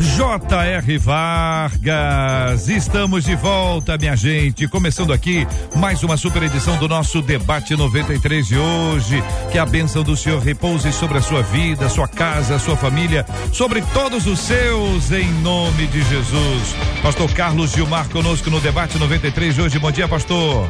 J.R. Vargas. Estamos de volta, minha gente. Começando aqui mais uma super edição do nosso debate 93 de hoje. Que a bênção do Senhor repouse sobre a sua vida, sua casa, sua família, sobre todos os seus, em nome de Jesus. Pastor Carlos Gilmar conosco no debate 93 de hoje. Bom dia, pastor.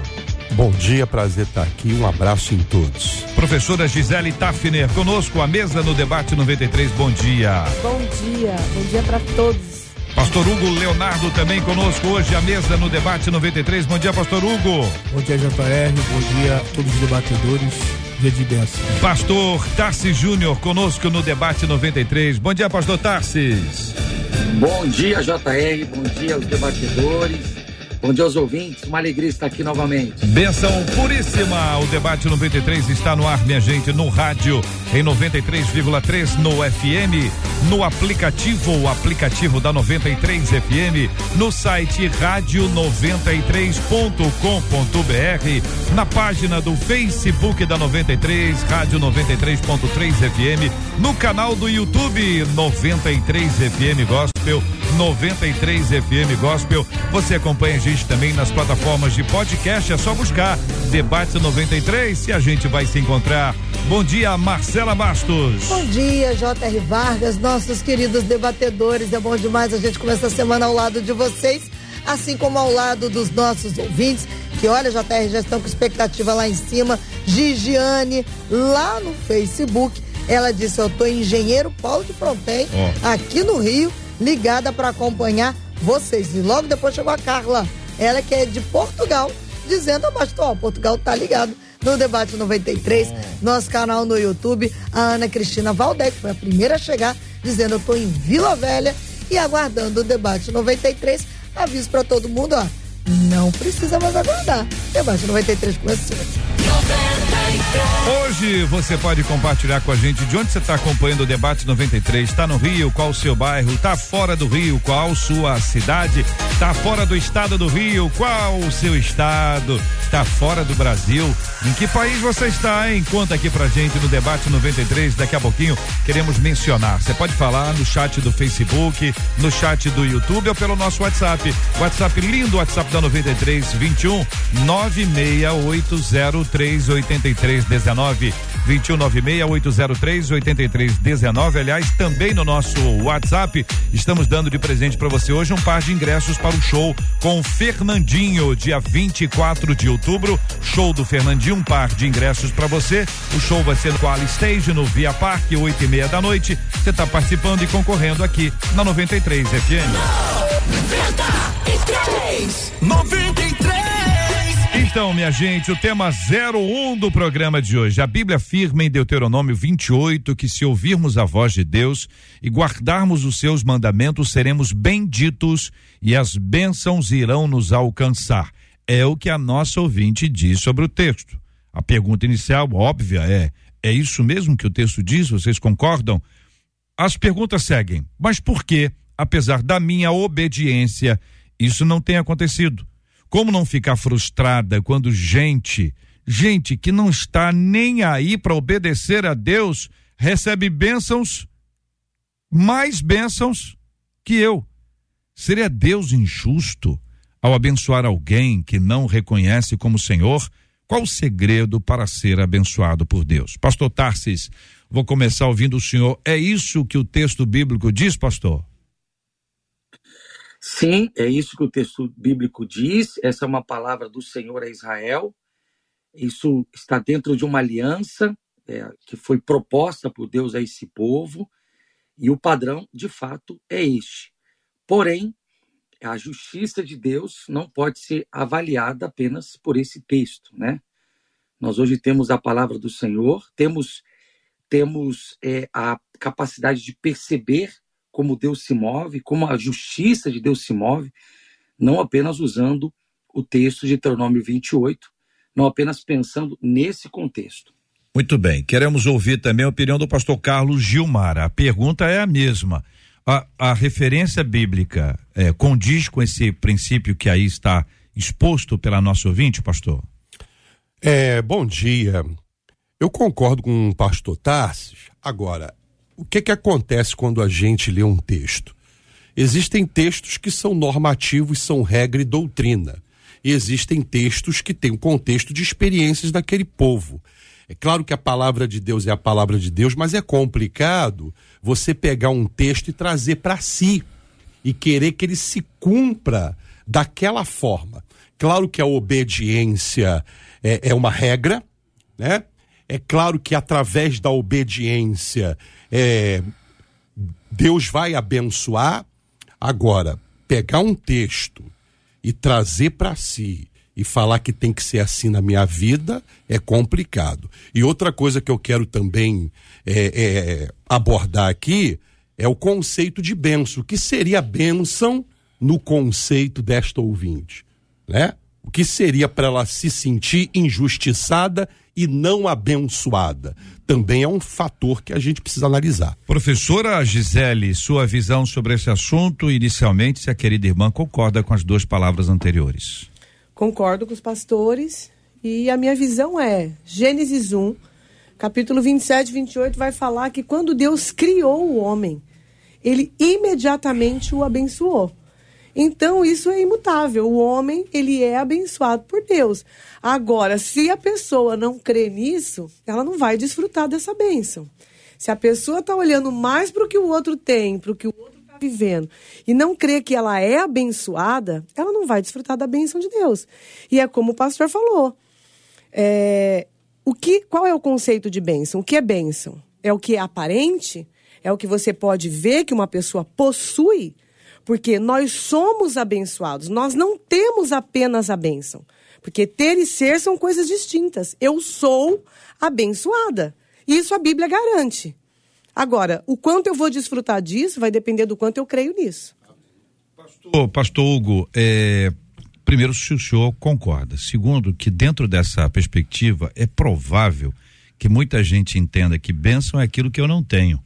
Bom dia, prazer estar aqui. Um abraço em todos. Professora Gisele Tafner, conosco, a mesa no debate 93. Bom dia. Bom dia, bom dia para todos. Pastor Hugo Leonardo também conosco hoje, a mesa no debate 93. Bom dia, Pastor Hugo. Bom dia, JR. Bom dia a todos os debatedores. Dia de bênção. Pastor Tarsis Júnior conosco no debate 93. Bom dia, Pastor Tarsis. Bom dia, JR. Bom dia aos debatedores. Bom dia aos ouvintes, uma alegria estar aqui novamente. Benção puríssima. O debate 93 está no ar, minha gente, no rádio, em 93,3 no FM, no aplicativo, o aplicativo da 93 FM, no site rádio93.com.br, na página do Facebook da 93, Rádio 93.3 FM, no canal do YouTube 93 FM Gospel, 93 FM Gospel. Você acompanha gente também nas plataformas de podcast, é só buscar Debate 93 e a gente vai se encontrar. Bom dia, Marcela Bastos. Bom dia, J.R. Vargas, nossos queridos debatedores. É bom demais a gente começar a semana ao lado de vocês, assim como ao lado dos nossos ouvintes, que olha, JR, já estão com expectativa lá em cima. Gigiane, lá no Facebook, ela disse: Eu tô Engenheiro Paulo de Fronten, Ó. aqui no Rio, ligada para acompanhar vocês. E logo depois chegou a Carla, ela que é de Portugal, dizendo: "Ó, Pastor, Portugal tá ligado no Debate 93, nosso canal no YouTube. A Ana Cristina Valdec foi a primeira a chegar, dizendo: Eu tô em Vila Velha e aguardando o Debate 93. Aviso para todo mundo, ó. Não precisa mais aguardar. Debate 93 começou. Hoje você pode compartilhar com a gente de onde você está acompanhando o debate 93. Está no Rio? Qual o seu bairro? Está fora do Rio? Qual sua cidade? Está fora do estado do Rio? Qual o seu estado? Está fora do Brasil? Em que país você está, hein? Conta aqui pra gente no debate 93. Daqui a pouquinho queremos mencionar. Você pode falar no chat do Facebook, no chat do YouTube ou pelo nosso WhatsApp. WhatsApp lindo, WhatsApp da 93 21 96803 8319 21 96803 8319. Aliás, também no nosso WhatsApp estamos dando de presente para você hoje um par de ingressos para o show com Fernandinho, dia 24 de outubro. Show do Fernandinho, um par de ingressos para você. O show vai ser no Qual Stage, no Via Parque, oito e meia da noite. Você está participando e concorrendo aqui na 93 FM. 93. Então, minha gente, o tema 01 do programa de hoje. A Bíblia afirma em Deuteronômio 28 que se ouvirmos a voz de Deus e guardarmos os seus mandamentos, seremos benditos e as bênçãos irão nos alcançar. É o que a nossa ouvinte diz sobre o texto. A pergunta inicial, óbvia, é: é isso mesmo que o texto diz? Vocês concordam? As perguntas seguem. Mas por que, apesar da minha obediência, isso não tem acontecido? Como não ficar frustrada quando gente, gente que não está nem aí para obedecer a Deus, recebe bênçãos, mais bênçãos que eu? Seria Deus injusto ao abençoar alguém que não reconhece como Senhor? Qual o segredo para ser abençoado por Deus? Pastor Tarsis, vou começar ouvindo o senhor. É isso que o texto bíblico diz, pastor? Sim, é isso que o texto bíblico diz. Essa é uma palavra do Senhor a Israel. Isso está dentro de uma aliança é, que foi proposta por Deus a esse povo. E o padrão, de fato, é este. Porém, a justiça de Deus não pode ser avaliada apenas por esse texto, né? Nós hoje temos a palavra do Senhor, temos temos é, a capacidade de perceber como Deus se move, como a justiça de Deus se move, não apenas usando o texto de Deuteronômio 28, não apenas pensando nesse contexto. Muito bem, queremos ouvir também a opinião do pastor Carlos Gilmar. A pergunta é a mesma. A, a referência bíblica é, condiz com esse princípio que aí está exposto pela nossa ouvinte, pastor? É, bom dia. Eu concordo com o pastor Tarsis. Agora, o que que acontece quando a gente lê um texto? Existem textos que são normativos, são regra e doutrina. E existem textos que têm o um contexto de experiências daquele povo. É claro que a palavra de Deus é a palavra de Deus, mas é complicado você pegar um texto e trazer para si e querer que ele se cumpra daquela forma. Claro que a obediência é, é uma regra, né? É claro que através da obediência é, Deus vai abençoar. Agora, pegar um texto e trazer para si e falar que tem que ser assim na minha vida é complicado. E outra coisa que eu quero também é, é, abordar aqui é o conceito de benção. O que seria bênção no conceito desta ouvinte? Né? O que seria para ela se sentir injustiçada e não abençoada? Também é um fator que a gente precisa analisar. Professora Gisele, sua visão sobre esse assunto, inicialmente, se a querida irmã concorda com as duas palavras anteriores. Concordo com os pastores e a minha visão é Gênesis 1, capítulo 27 e 28 vai falar que quando Deus criou o homem, ele imediatamente o abençoou. Então isso é imutável. O homem, ele é abençoado por Deus. Agora, se a pessoa não crê nisso, ela não vai desfrutar dessa bênção. Se a pessoa está olhando mais para o que o outro tem, para o que o outro vivendo e não crê que ela é abençoada, ela não vai desfrutar da bênção de Deus. E é como o pastor falou. É, o que, qual é o conceito de bênção? O que é bênção? É o que é aparente? É o que você pode ver que uma pessoa possui? Porque nós somos abençoados, nós não temos apenas a bênção. Porque ter e ser são coisas distintas. Eu sou abençoada. Isso a Bíblia garante. Agora, o quanto eu vou desfrutar disso vai depender do quanto eu creio nisso. Pastor, pastor Hugo, é, primeiro, se o senhor concorda. Segundo, que dentro dessa perspectiva é provável que muita gente entenda que bênção é aquilo que eu não tenho.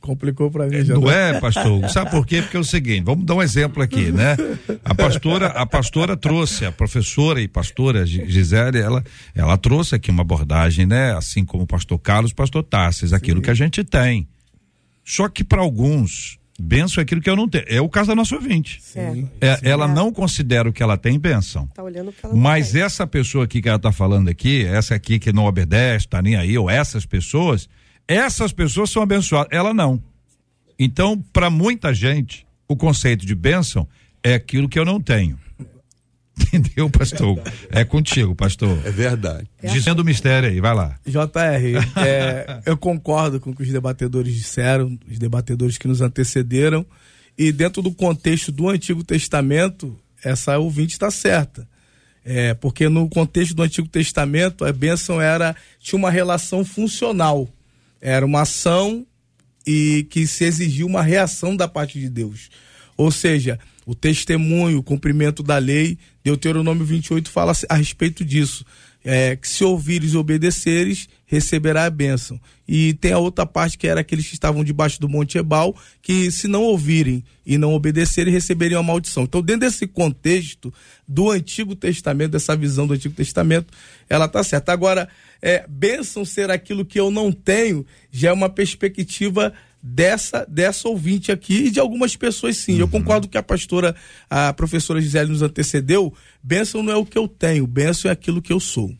Complicou para mim. É, não é, pastor? Sabe por quê? Porque é o seguinte, vamos dar um exemplo aqui, né? A pastora, a pastora trouxe, a professora e pastora Gisele, ela, ela trouxe aqui uma abordagem, né? Assim como o pastor Carlos, o pastor Tassis, aquilo Sim. que a gente tem. Só que para alguns, benção é aquilo que eu não tenho. É o caso da nossa ouvinte. Sim. É, Sim. Ela não considera o que ela tem benção. Tá olhando ela Mas tem. essa pessoa aqui que ela tá falando aqui, essa aqui que não obedece, tá nem aí, ou essas pessoas, essas pessoas são abençoadas, ela não. Então, para muita gente, o conceito de bênção é aquilo que eu não tenho. Entendeu, pastor? É contigo, pastor. É verdade. Dizendo o mistério aí, vai lá. JR, é, eu concordo com o que os debatedores disseram, os debatedores que nos antecederam, e dentro do contexto do Antigo Testamento, essa ouvinte está certa. É, porque no contexto do Antigo Testamento, a bênção era tinha uma relação funcional. Era uma ação e que se exigia uma reação da parte de Deus. Ou seja, o testemunho, o cumprimento da lei, Deuteronômio 28 fala a respeito disso. É, que se ouvires e obedeceres, receberá a bênção. E tem a outra parte que era aqueles que estavam debaixo do Monte Ebal, que se não ouvirem e não obedecerem, receberiam a maldição. Então, dentro desse contexto do Antigo Testamento, dessa visão do Antigo Testamento, ela está certa. Agora, é, bênção ser aquilo que eu não tenho, já é uma perspectiva dessa dessa ouvinte aqui e de algumas pessoas sim. Uhum. Eu concordo que a pastora, a professora Gisele nos antecedeu, bênção não é o que eu tenho, bênção é aquilo que eu sou.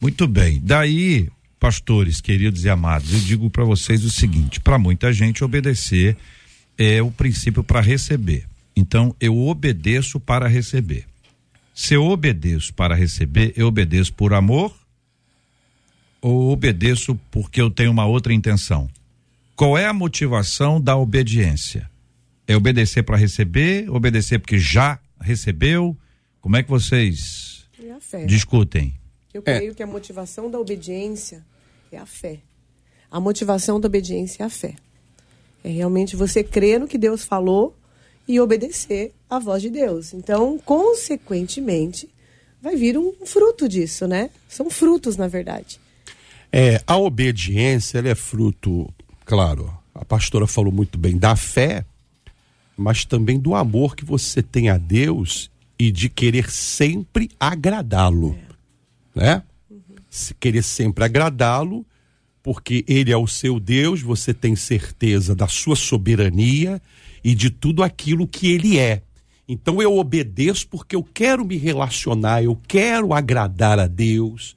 Muito bem. Daí, pastores queridos e amados, eu digo para vocês o seguinte: para muita gente obedecer é o princípio para receber. Então, eu obedeço para receber. Se eu obedeço para receber, eu obedeço por amor ou obedeço porque eu tenho uma outra intenção? Qual é a motivação da obediência? É obedecer para receber, obedecer porque já recebeu? Como é que vocês discutem? Eu creio é. que a motivação da obediência é a fé. A motivação da obediência é a fé. É realmente você crer no que Deus falou e obedecer à voz de Deus. Então, consequentemente, vai vir um fruto disso, né? São frutos, na verdade. É, a obediência ela é fruto, claro, a pastora falou muito bem, da fé, mas também do amor que você tem a Deus e de querer sempre agradá-lo, é. né? Uhum. Se querer sempre agradá-lo, porque ele é o seu Deus, você tem certeza da sua soberania e de tudo aquilo que ele é. Então eu obedeço porque eu quero me relacionar, eu quero agradar a Deus,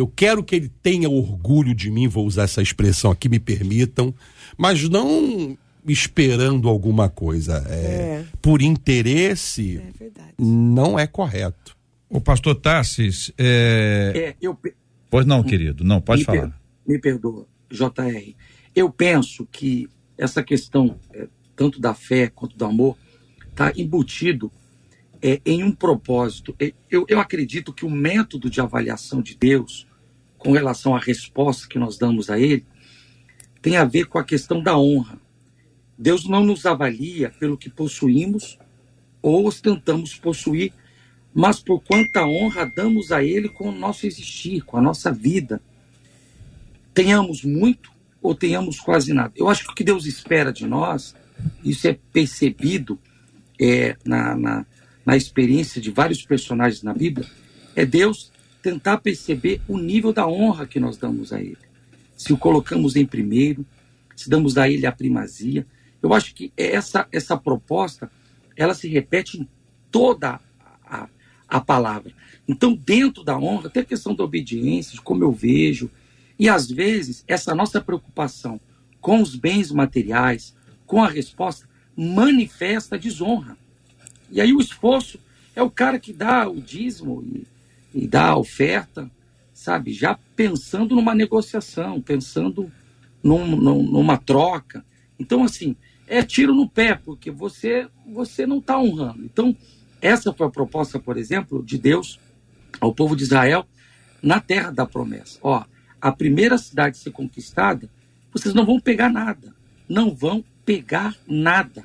eu quero que ele tenha orgulho de mim, vou usar essa expressão aqui, me permitam, mas não esperando alguma coisa. É, é. Por interesse, é não é correto. O pastor Tassis. É... é eu... Pois não, querido, não, pode me falar. Per... Me perdoa, JR. Eu penso que essa questão, é, tanto da fé quanto do amor, está embutido é, em um propósito. É, eu, eu acredito que o método de avaliação de Deus, com relação à resposta que nós damos a Ele, tem a ver com a questão da honra. Deus não nos avalia pelo que possuímos ou ostentamos possuir, mas por quanta honra damos a Ele com o nosso existir, com a nossa vida. Tenhamos muito ou tenhamos quase nada. Eu acho que o que Deus espera de nós, isso é percebido é, na, na, na experiência de vários personagens na Bíblia, é Deus tentar perceber o nível da honra que nós damos a Ele. Se o colocamos em primeiro, se damos a Ele a primazia. Eu acho que essa, essa proposta, ela se repete em toda a, a palavra. Então, dentro da honra, tem a questão da obediência, de como eu vejo. E às vezes, essa nossa preocupação com os bens materiais, com a resposta, manifesta desonra. E aí o esforço é o cara que dá o dízimo e, e dá a oferta, sabe? Já pensando numa negociação, pensando num, num, numa troca. Então, assim, é tiro no pé, porque você, você não está honrando. Então, essa foi a proposta, por exemplo, de Deus ao povo de Israel na terra da promessa. Ó, a primeira cidade a ser conquistada, vocês não vão pegar nada. Não vão pegar nada.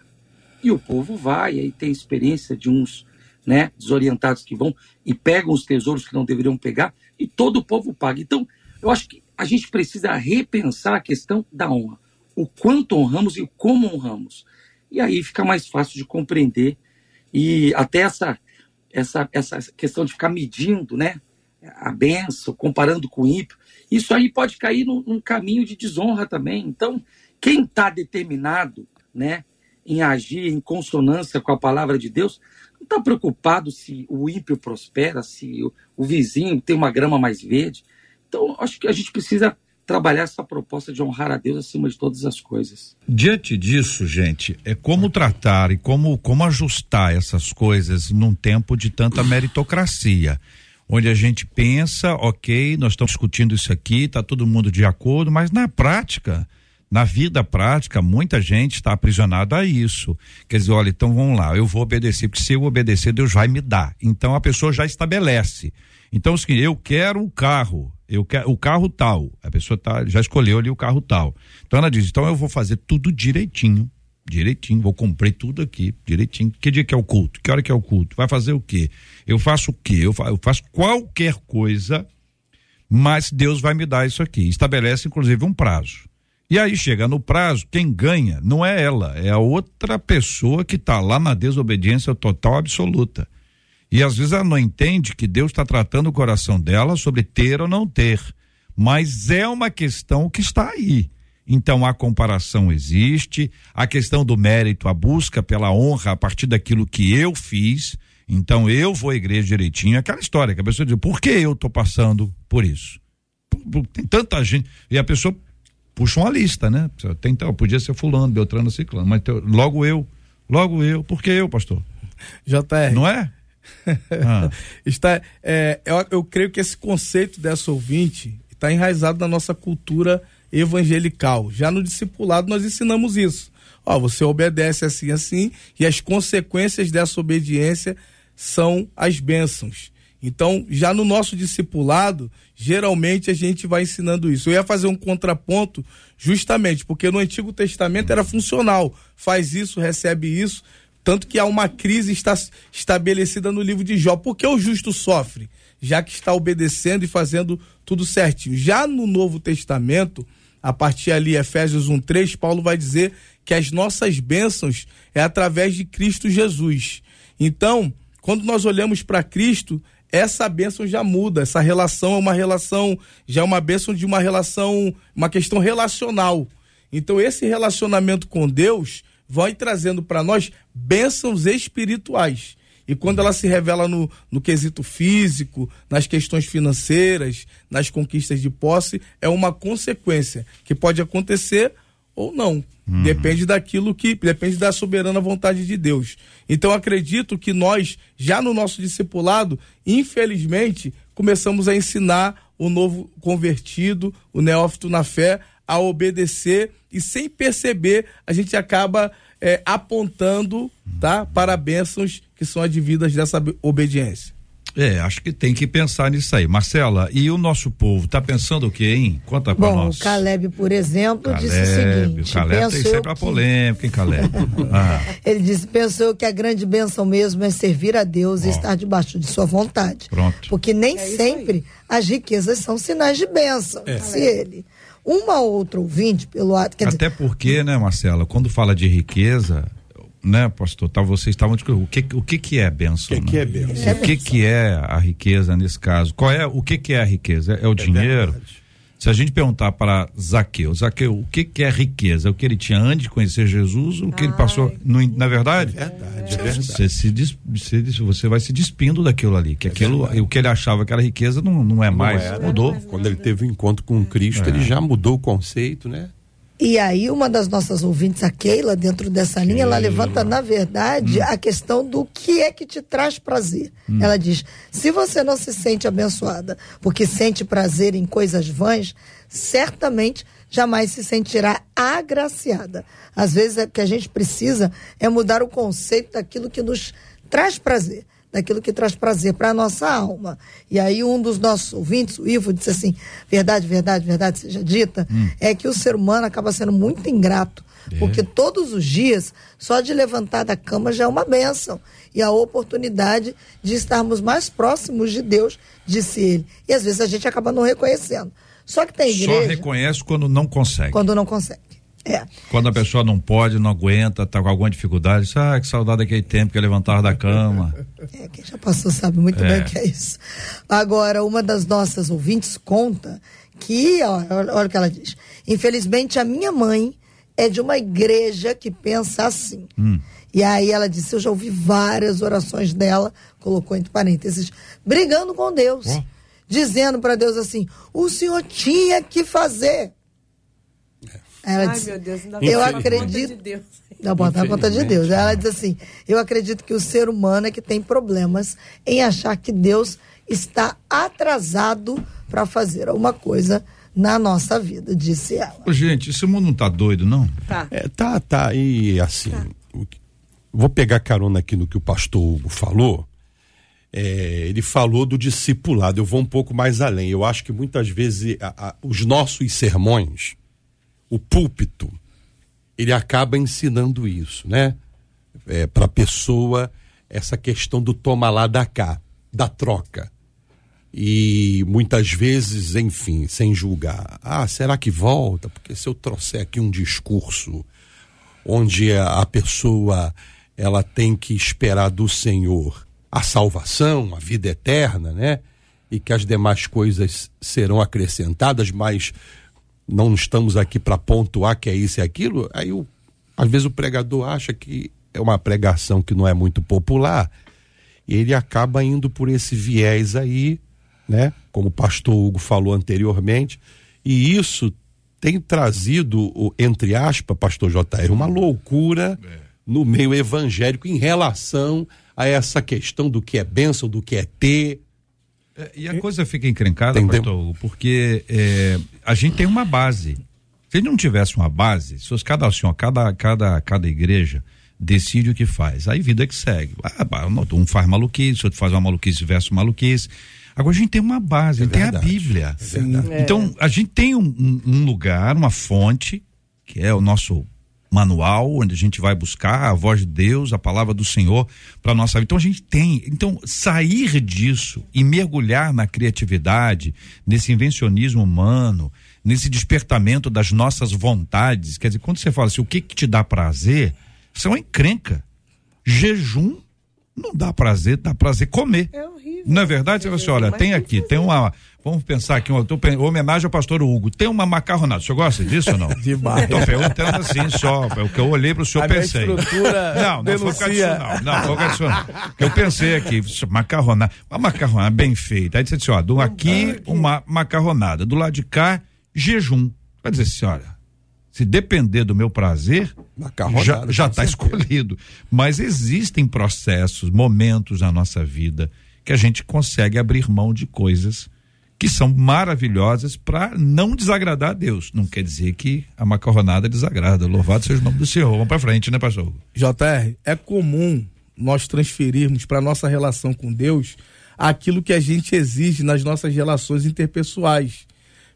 E o povo vai, aí tem experiência de uns né, desorientados que vão e pegam os tesouros que não deveriam pegar, e todo o povo paga. Então, eu acho que a gente precisa repensar a questão da honra. O quanto honramos e como honramos. E aí fica mais fácil de compreender. E até essa, essa, essa questão de ficar medindo né, a benção, comparando com o ímpio, isso aí pode cair num, num caminho de desonra também. Então, quem está determinado né, em agir em consonância com a palavra de Deus, está preocupado se o ímpio prospera, se o, o, vizinho tem uma grama mais verde. Então, acho que a gente precisa trabalhar essa proposta de honrar a Deus acima de todas as coisas. Diante disso, gente, é como tratar e como, como ajustar essas coisas num tempo de tanta meritocracia. Onde a gente pensa, ok, nós estamos discutindo isso aqui, está todo mundo de acordo, mas na prática, na vida prática, muita gente está aprisionada a isso. Quer dizer, olha, então vamos lá, eu vou obedecer, porque se eu obedecer, Deus vai me dar. Então a pessoa já estabelece. Então, seguinte, eu quero um carro, eu quero o carro tal. A pessoa tá, já escolheu ali o carro tal. Então ela diz, então eu vou fazer tudo direitinho. Direitinho, vou cumprir tudo aqui, direitinho. Que dia que é o culto? Que hora que é o culto? Vai fazer o quê? Eu faço o quê? Eu faço, eu faço qualquer coisa, mas Deus vai me dar isso aqui. Estabelece, inclusive, um prazo. E aí chega no prazo, quem ganha não é ela, é a outra pessoa que está lá na desobediência total absoluta. E às vezes ela não entende que Deus está tratando o coração dela sobre ter ou não ter. Mas é uma questão que está aí. Então a comparação existe, a questão do mérito, a busca pela honra a partir daquilo que eu fiz. Então eu vou à igreja direitinho. Aquela história que a pessoa diz: por que eu estou passando por isso? Tem tanta gente. E a pessoa puxa uma lista, né? Tem, então, podia ser fulano, Beltrano, Ciclano, mas logo eu, logo eu, por que eu, pastor? JR. Não é? ah. está, é, eu, eu creio que esse conceito dessa ouvinte está enraizado na nossa cultura evangelical. Já no discipulado nós ensinamos isso. Ó, você obedece assim, assim, e as consequências dessa obediência são as bênçãos. Então, já no nosso discipulado, geralmente a gente vai ensinando isso. Eu ia fazer um contraponto justamente porque no Antigo Testamento era funcional. Faz isso, recebe isso. Tanto que há uma crise está estabelecida no livro de Jó. Por que o justo sofre? Já que está obedecendo e fazendo tudo certinho. Já no Novo Testamento, a partir ali, Efésios 1,3, Paulo vai dizer que as nossas bênçãos é através de Cristo Jesus. Então, quando nós olhamos para Cristo, essa bênção já muda. Essa relação é uma relação, já é uma bênção de uma relação, uma questão relacional. Então, esse relacionamento com Deus vai trazendo para nós bênçãos espirituais. E quando ela se revela no, no quesito físico, nas questões financeiras, nas conquistas de posse, é uma consequência que pode acontecer ou não. Uhum. Depende daquilo que. Depende da soberana vontade de Deus. Então acredito que nós, já no nosso discipulado, infelizmente, começamos a ensinar o novo convertido, o neófito na fé, a obedecer e sem perceber a gente acaba é, apontando tá, para bênçãos que são advindas dessa obediência. É, acho que tem que pensar nisso aí. Marcela, e o nosso povo tá pensando o quê, hein? Conta pra Bom, nós. o Caleb, por exemplo, Caleb, disse o seguinte. O Caleb tem sempre a polêmica, hein, Caleb? ah. Ele disse, pensou que a grande bênção mesmo é servir a Deus oh. e estar debaixo de sua vontade. Pronto. Porque nem é sempre as riquezas são sinais de bênção, é. disse ele. Uma outra ouvinte, pelo ato. Até dizer, porque, né, Marcela, quando fala de riqueza, né, pastor? Tá, vocês estavam discutindo o que o que que é bênção? O que, né? que é bênção? O que que é a riqueza nesse caso? Qual é o que que é a riqueza? É, é o é dinheiro? Verdade. Se a gente perguntar para Zaqueu, Zaqueu, o que que é riqueza? O que ele tinha antes de conhecer Jesus, o que Ai. ele passou, no, na verdade? É verdade, é verdade. Você, se des, você, você vai se despindo daquilo ali, que é aquilo, o que ele achava que era riqueza não, não é não mais, era. mudou. Quando ele teve o um encontro com Cristo, é. ele já mudou o conceito, né? E aí, uma das nossas ouvintes, a Keila, dentro dessa linha, ela levanta, na verdade, hum. a questão do que é que te traz prazer. Hum. Ela diz: se você não se sente abençoada porque sente prazer em coisas vãs, certamente jamais se sentirá agraciada. Às vezes, o que a gente precisa é mudar o conceito daquilo que nos traz prazer daquilo que traz prazer para a nossa alma. E aí um dos nossos ouvintes, o Ivo, disse assim, verdade, verdade, verdade seja dita, hum. é que o ser humano acaba sendo muito ingrato, é. porque todos os dias, só de levantar da cama já é uma bênção. E a oportunidade de estarmos mais próximos de Deus, disse ele. E às vezes a gente acaba não reconhecendo. Só que tem igreja... Só reconhece quando não consegue. Quando não consegue. É. Quando a pessoa não pode, não aguenta, tá com alguma dificuldade, diz, ah, que saudade daquele tempo que eu levantava da cama. É, quem já passou sabe muito é. bem o que é isso. Agora, uma das nossas ouvintes conta que, ó, olha o que ela diz. Infelizmente, a minha mãe é de uma igreja que pensa assim. Hum. E aí ela disse, eu já ouvi várias orações dela, colocou entre parênteses, brigando com Deus. Oh. Dizendo para Deus assim: o senhor tinha que fazer. Ela Ai, disse, meu Deus, não eu acredito. De Não, bota na conta de Deus. Ela diz assim: eu acredito que o ser humano é que tem problemas em achar que Deus está atrasado para fazer alguma coisa na nossa vida, disse ela. Ô, gente, esse mundo não tá doido, não? Tá. É, tá, tá. E assim, tá. vou pegar carona aqui no que o pastor Hugo falou. É, ele falou do discipulado. Eu vou um pouco mais além. Eu acho que muitas vezes a, a, os nossos sermões o púlpito, ele acaba ensinando isso, né? É, Para a pessoa, essa questão do toma lá, da cá, da troca. E muitas vezes, enfim, sem julgar. Ah, será que volta? Porque se eu trouxer aqui um discurso onde a pessoa ela tem que esperar do Senhor a salvação, a vida eterna, né? E que as demais coisas serão acrescentadas, mas não estamos aqui para pontuar que é isso e aquilo, aí o, às vezes o pregador acha que é uma pregação que não é muito popular e ele acaba indo por esse viés aí, né? Como o pastor Hugo falou anteriormente, e isso tem trazido, entre aspas, pastor JR, uma loucura é. no meio evangélico em relação a essa questão do que é bênção, do que é ter, é, e a coisa fica encrencada, pastor, porque é, a gente tem uma base. Se a gente não tivesse uma base, se fosse cada, assim, ó, cada, cada, cada igreja decide o que faz. Aí vida que segue. Ah, um faz maluquice, outro faz uma maluquice versus maluquice. Agora a gente tem uma base, é tem a Bíblia. É então a gente tem um, um, lugar, uma fonte, que é o nosso manual, onde a gente vai buscar a voz de Deus, a palavra do Senhor para nossa vida. Então a gente tem. Então sair disso e mergulhar na criatividade, nesse invencionismo humano, nesse despertamento das nossas vontades. Quer dizer, quando você fala assim, o que, que te dá prazer, isso é uma encrenca. Jejum não dá prazer, dá prazer comer. É Não é verdade? Você assim, olha, tem aqui, tem uma. Vamos pensar aqui, uma, homenagem ao pastor Hugo. Tem uma macarronada. O senhor gosta disso ou não? Demais. Estou perguntando assim só. É o que eu olhei para o senhor A pensei. não, não foi por disso, não. Não, foi por disso, não. Eu pensei aqui, macarronada. Uma macarronada bem feita. Aí disse assim, ó, do aqui uma macarronada. Do lado de cá, jejum. Vai dizer assim, olha, se depender do meu prazer, já está escolhido. Mas existem processos, momentos na nossa vida que a gente consegue abrir mão de coisas que são maravilhosas para não desagradar a Deus. Não quer dizer que a macarronada desagrada. Louvado seja o nome do Senhor. Vamos para frente, né, pastor? JR, é comum nós transferirmos para nossa relação com Deus aquilo que a gente exige nas nossas relações interpessoais.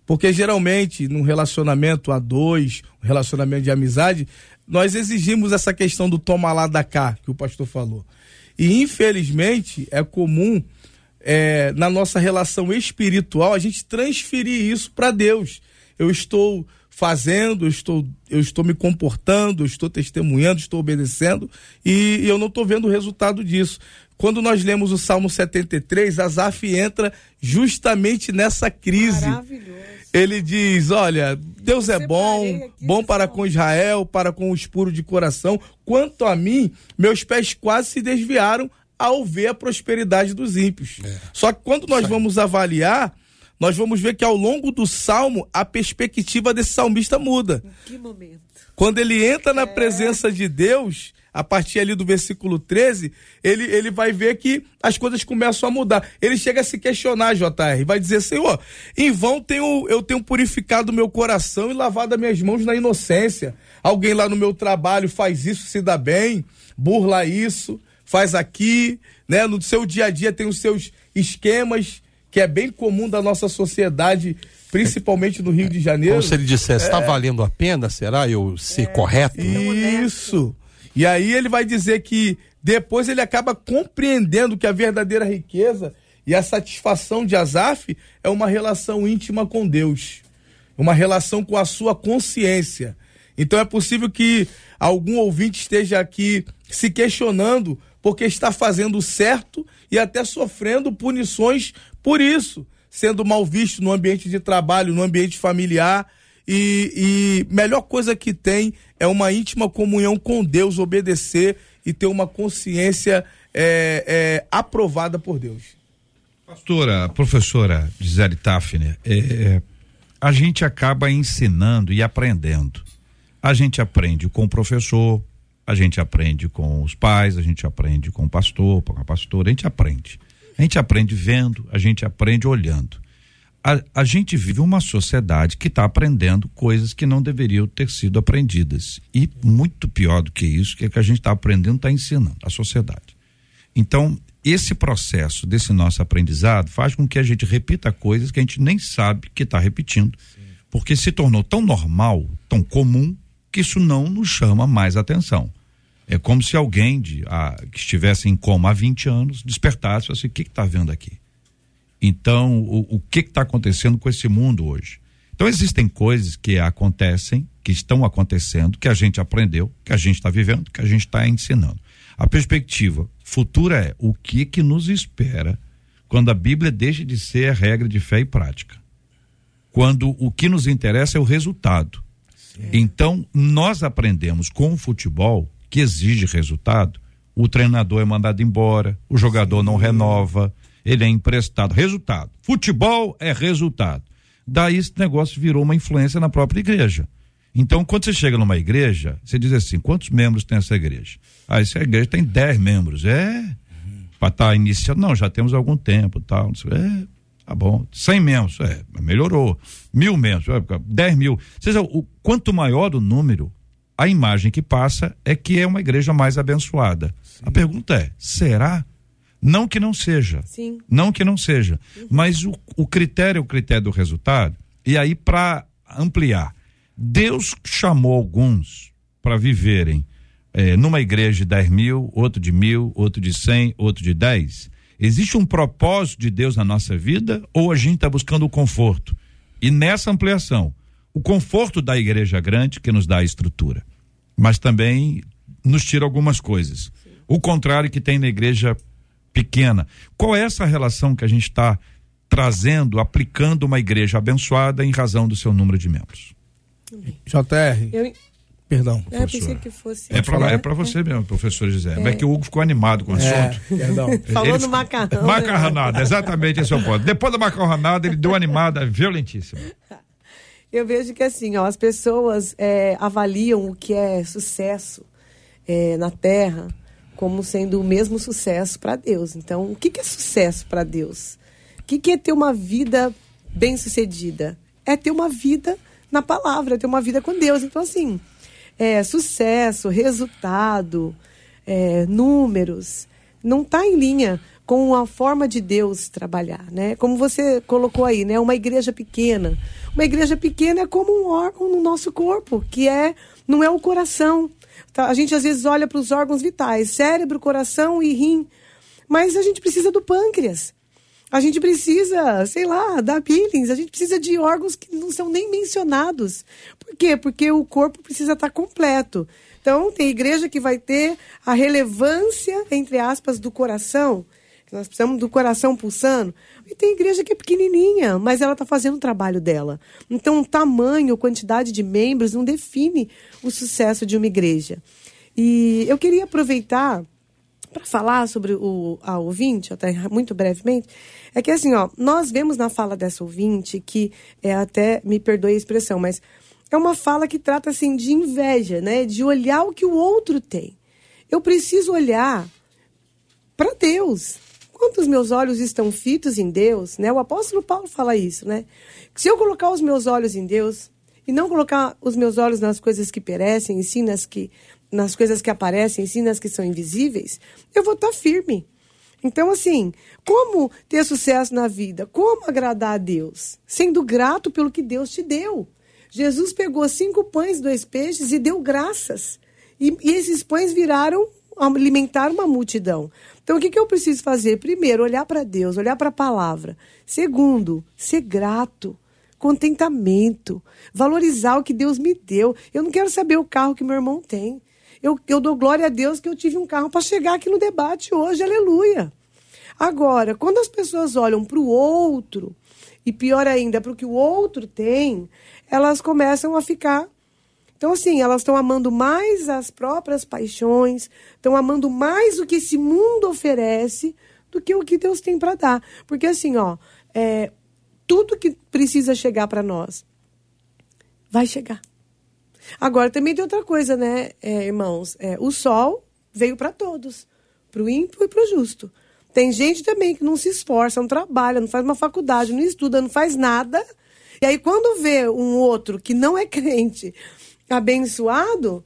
Porque geralmente, num relacionamento a dois, um relacionamento de amizade, nós exigimos essa questão do toma lá da cá, que o pastor falou. E infelizmente é comum é, na nossa relação espiritual a gente transferir isso para Deus. Eu estou fazendo, eu estou, eu estou me comportando, eu estou testemunhando, estou obedecendo e, e eu não estou vendo o resultado disso. Quando nós lemos o Salmo 73, Asaf entra justamente nessa crise. Maravilhoso ele diz: Olha, Deus é bom, bom para com Israel, para com o espuro de coração. Quanto a mim, meus pés quase se desviaram ao ver a prosperidade dos ímpios. É. Só que quando nós vamos avaliar, nós vamos ver que ao longo do salmo a perspectiva desse salmista muda. Em que momento? Quando ele entra na é. presença de Deus, a partir ali do versículo 13, ele, ele vai ver que as coisas começam a mudar. Ele chega a se questionar, JR, vai dizer, Senhor, em vão tenho, eu tenho purificado meu coração e lavado as minhas mãos na inocência. Alguém lá no meu trabalho faz isso, se dá bem, burla isso, faz aqui, né? No seu dia a dia tem os seus esquemas, que é bem comum da nossa sociedade, principalmente no Rio de Janeiro. Como se ele dissesse, está é... valendo a pena, será eu ser é... correto? Isso. E aí ele vai dizer que depois ele acaba compreendendo que a verdadeira riqueza e a satisfação de Azaf é uma relação íntima com Deus, uma relação com a sua consciência. Então é possível que algum ouvinte esteja aqui se questionando porque está fazendo certo e até sofrendo punições por isso, sendo mal visto no ambiente de trabalho, no ambiente familiar e, e melhor coisa que tem é uma íntima comunhão com Deus, obedecer e ter uma consciência é, é, aprovada por Deus. Pastora, professora Gisele Tafner, é, a gente acaba ensinando e aprendendo. A gente aprende com o professor, a gente aprende com os pais, a gente aprende com o pastor, com a pastora, a gente aprende. A gente aprende vendo, a gente aprende olhando a, a gente vive uma sociedade que está aprendendo coisas que não deveriam ter sido aprendidas. E muito pior do que isso, que é que a gente está aprendendo, está ensinando a sociedade. Então, esse processo desse nosso aprendizado faz com que a gente repita coisas que a gente nem sabe que está repetindo, Sim. porque se tornou tão normal, tão comum, que isso não nos chama mais atenção. É como se alguém de, a, que estivesse em coma há 20 anos despertasse e falasse: o que está vendo aqui? Então, o, o que está acontecendo com esse mundo hoje? Então, existem coisas que acontecem, que estão acontecendo, que a gente aprendeu, que a gente está vivendo, que a gente está ensinando. A perspectiva futura é o que que nos espera quando a Bíblia deixa de ser a regra de fé e prática. Quando o que nos interessa é o resultado. Sim. Então, nós aprendemos com o futebol, que exige resultado, o treinador é mandado embora, o jogador Sim. não renova, ele é emprestado. Resultado. Futebol é resultado. Daí esse negócio virou uma influência na própria igreja. Então, quando você chega numa igreja, você diz assim: quantos membros tem essa igreja? Ah, essa igreja tem 10 membros. É. Para estar tá iniciando, não, já temos algum tempo tal. É, tá bom. 100 membros, é, melhorou. Mil membros, é, 10 mil. Ou seja, o, quanto maior o número, a imagem que passa é que é uma igreja mais abençoada. Sim. A pergunta é: será? Não que não seja. Sim. Não que não seja. Uhum. Mas o, o critério é o critério do resultado. E aí, para ampliar, Deus chamou alguns para viverem é, numa igreja de 10 mil, outro de mil, outro de 100, outro de 10. Existe um propósito de Deus na nossa vida ou a gente está buscando o conforto? E nessa ampliação, o conforto da igreja grande que nos dá a estrutura, mas também nos tira algumas coisas. O contrário que tem na igreja pequena. Qual é essa relação que a gente está trazendo, aplicando uma igreja abençoada em razão do seu número de membros? JR. Eu... Perdão. É, pensei que fosse. É para é você mesmo, professor José. É. Mas que o Hugo ficou animado com o é, assunto. É, perdão. Falou no macarrão. Macarronada, né? exatamente esse é o ponto. Depois da macarronada, ele deu animada violentíssima. Eu vejo que assim, ó, as pessoas é, avaliam o que é sucesso é, na Terra como sendo o mesmo sucesso para Deus. Então, o que, que é sucesso para Deus? O que, que é ter uma vida bem sucedida? É ter uma vida na palavra, é ter uma vida com Deus. Então, assim, é, sucesso, resultado, é, números, não está em linha com a forma de Deus trabalhar, né? Como você colocou aí, né? Uma igreja pequena. Uma igreja pequena é como um órgão no nosso corpo, que é não é o coração. Tá? A gente às vezes olha para os órgãos vitais, cérebro, coração e rim, mas a gente precisa do pâncreas. A gente precisa, sei lá, da billings, a gente precisa de órgãos que não são nem mencionados. Por quê? Porque o corpo precisa estar completo. Então, tem igreja que vai ter a relevância, entre aspas, do coração, nós precisamos do coração pulsando, e tem igreja que é pequenininha, mas ela está fazendo o trabalho dela. Então, o tamanho, quantidade de membros não define o sucesso de uma igreja. E eu queria aproveitar para falar sobre o a ouvinte, até muito brevemente, é que assim, ó, nós vemos na fala dessa ouvinte que é até me perdoe a expressão, mas é uma fala que trata assim de inveja, né? De olhar o que o outro tem. Eu preciso olhar para Deus. Quanto os meus olhos estão fitos em Deus, né? O apóstolo Paulo fala isso, né? Se eu colocar os meus olhos em Deus e não colocar os meus olhos nas coisas que perecem, e sim nas que nas coisas que aparecem, sim nas que são invisíveis, eu vou estar tá firme. Então, assim, como ter sucesso na vida? Como agradar a Deus? Sendo grato pelo que Deus te deu. Jesus pegou cinco pães, dois peixes e deu graças. E, e esses pães viraram alimentar uma multidão. Então, o que, que eu preciso fazer? Primeiro, olhar para Deus, olhar para a palavra. Segundo, ser grato contentamento, valorizar o que Deus me deu. Eu não quero saber o carro que meu irmão tem. Eu, eu dou glória a Deus que eu tive um carro para chegar aqui no debate hoje, aleluia. Agora, quando as pessoas olham para o outro, e pior ainda, para o que o outro tem, elas começam a ficar. Então, assim, elas estão amando mais as próprias paixões, estão amando mais o que esse mundo oferece do que o que Deus tem para dar. Porque, assim, ó, é, tudo que precisa chegar para nós vai chegar. Agora, também tem outra coisa, né, é, irmãos? É, o sol veio para todos, para o ímpio e para o justo. Tem gente também que não se esforça, não trabalha, não faz uma faculdade, não estuda, não faz nada. E aí, quando vê um outro que não é crente abençoado,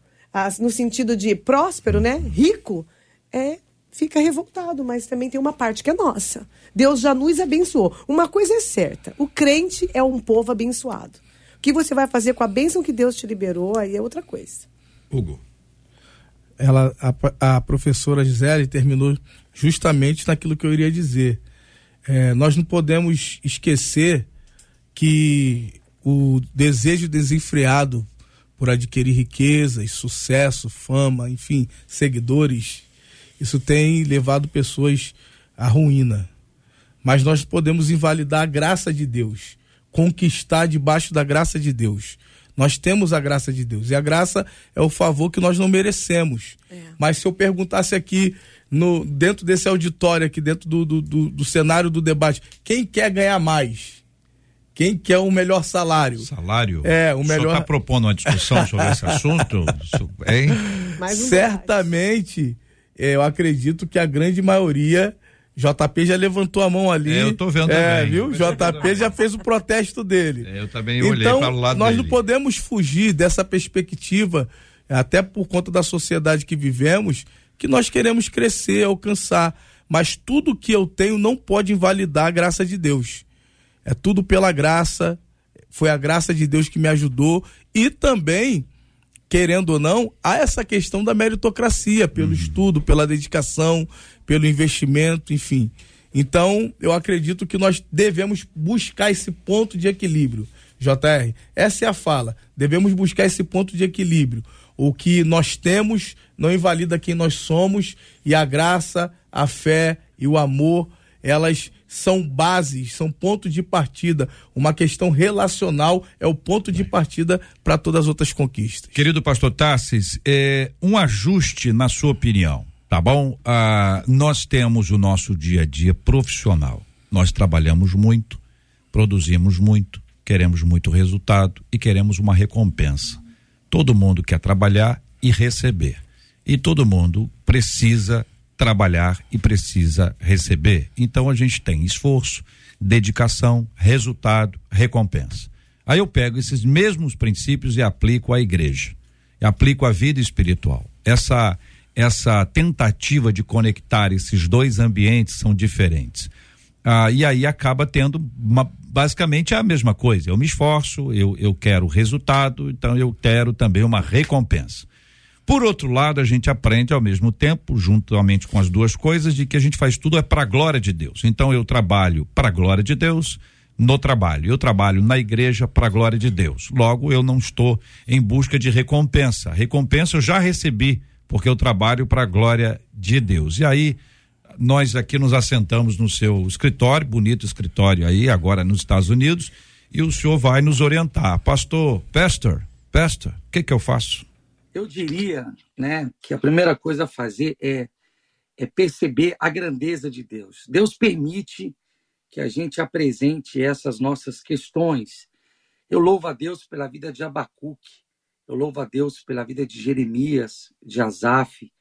no sentido de próspero, né? Rico, é, fica revoltado, mas também tem uma parte que é nossa. Deus já nos abençoou. Uma coisa é certa: o crente é um povo abençoado que você vai fazer com a bênção que Deus te liberou, aí é outra coisa. Hugo. Ela, a, a professora Gisele terminou justamente naquilo que eu iria dizer. É, nós não podemos esquecer que o desejo desenfreado por adquirir riquezas, sucesso, fama, enfim, seguidores, isso tem levado pessoas à ruína. Mas nós podemos invalidar a graça de Deus conquistar debaixo da graça de Deus. Nós temos a graça de Deus. E a graça é o favor que nós não merecemos. É. Mas se eu perguntasse aqui, no, dentro desse auditório, aqui dentro do, do, do, do cenário do debate, quem quer ganhar mais? Quem quer o melhor salário? Salário? É, o melhor. está propondo uma discussão sobre esse assunto? Hein? Um Certamente, eu acredito que a grande maioria JP já levantou a mão ali. É, eu tô vendo é, também. viu? JP já fez o protesto dele. É, eu também olhei então, para o lado nós dele. não podemos fugir dessa perspectiva até por conta da sociedade que vivemos, que nós queremos crescer, alcançar. Mas tudo que eu tenho não pode invalidar a graça de Deus. É tudo pela graça, foi a graça de Deus que me ajudou e também, querendo ou não, há essa questão da meritocracia, pelo uhum. estudo, pela dedicação, pelo investimento, enfim. Então, eu acredito que nós devemos buscar esse ponto de equilíbrio. JR, essa é a fala. Devemos buscar esse ponto de equilíbrio. O que nós temos não invalida quem nós somos e a graça, a fé e o amor, elas são bases, são pontos de partida. Uma questão relacional é o ponto de partida para todas as outras conquistas. Querido pastor Tassis, é, um ajuste na sua opinião, tá bom? Ah, nós temos o nosso dia a dia profissional. Nós trabalhamos muito, produzimos muito, queremos muito resultado e queremos uma recompensa. Todo mundo quer trabalhar e receber. E todo mundo precisa trabalhar e precisa receber. Então a gente tem esforço, dedicação, resultado, recompensa. Aí eu pego esses mesmos princípios e aplico à igreja, aplico à vida espiritual. Essa essa tentativa de conectar esses dois ambientes são diferentes. Ah, e aí acaba tendo uma, basicamente a mesma coisa. Eu me esforço, eu, eu quero resultado, então eu quero também uma recompensa. Por outro lado, a gente aprende ao mesmo tempo, juntamente com as duas coisas, de que a gente faz tudo é para a glória de Deus. Então eu trabalho para a glória de Deus no trabalho. Eu trabalho na igreja para a glória de Deus. Logo, eu não estou em busca de recompensa. Recompensa eu já recebi, porque eu trabalho para a glória de Deus. E aí, nós aqui nos assentamos no seu escritório, bonito escritório aí, agora nos Estados Unidos, e o senhor vai nos orientar. Pastor, pastor, pastor, o que que eu faço? Eu diria, né, que a primeira coisa a fazer é, é perceber a grandeza de Deus. Deus permite que a gente apresente essas nossas questões. Eu louvo a Deus pela vida de Abacuque, eu louvo a Deus pela vida de Jeremias, de Asaf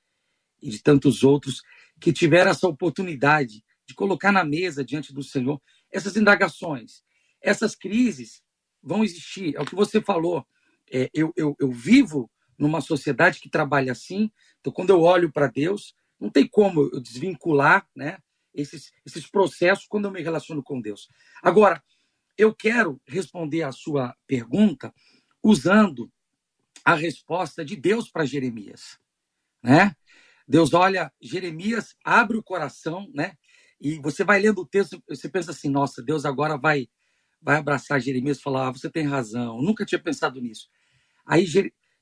e de tantos outros que tiveram essa oportunidade de colocar na mesa diante do Senhor essas indagações. Essas crises vão existir, é o que você falou. É, eu, eu, eu vivo numa sociedade que trabalha assim. Então, quando eu olho para Deus, não tem como eu desvincular né, esses, esses processos quando eu me relaciono com Deus. Agora, eu quero responder a sua pergunta usando a resposta de Deus para Jeremias. Né? Deus olha, Jeremias abre o coração, né? E você vai lendo o texto, você pensa assim, nossa, Deus agora vai vai abraçar Jeremias e falar, ah, você tem razão, nunca tinha pensado nisso. Aí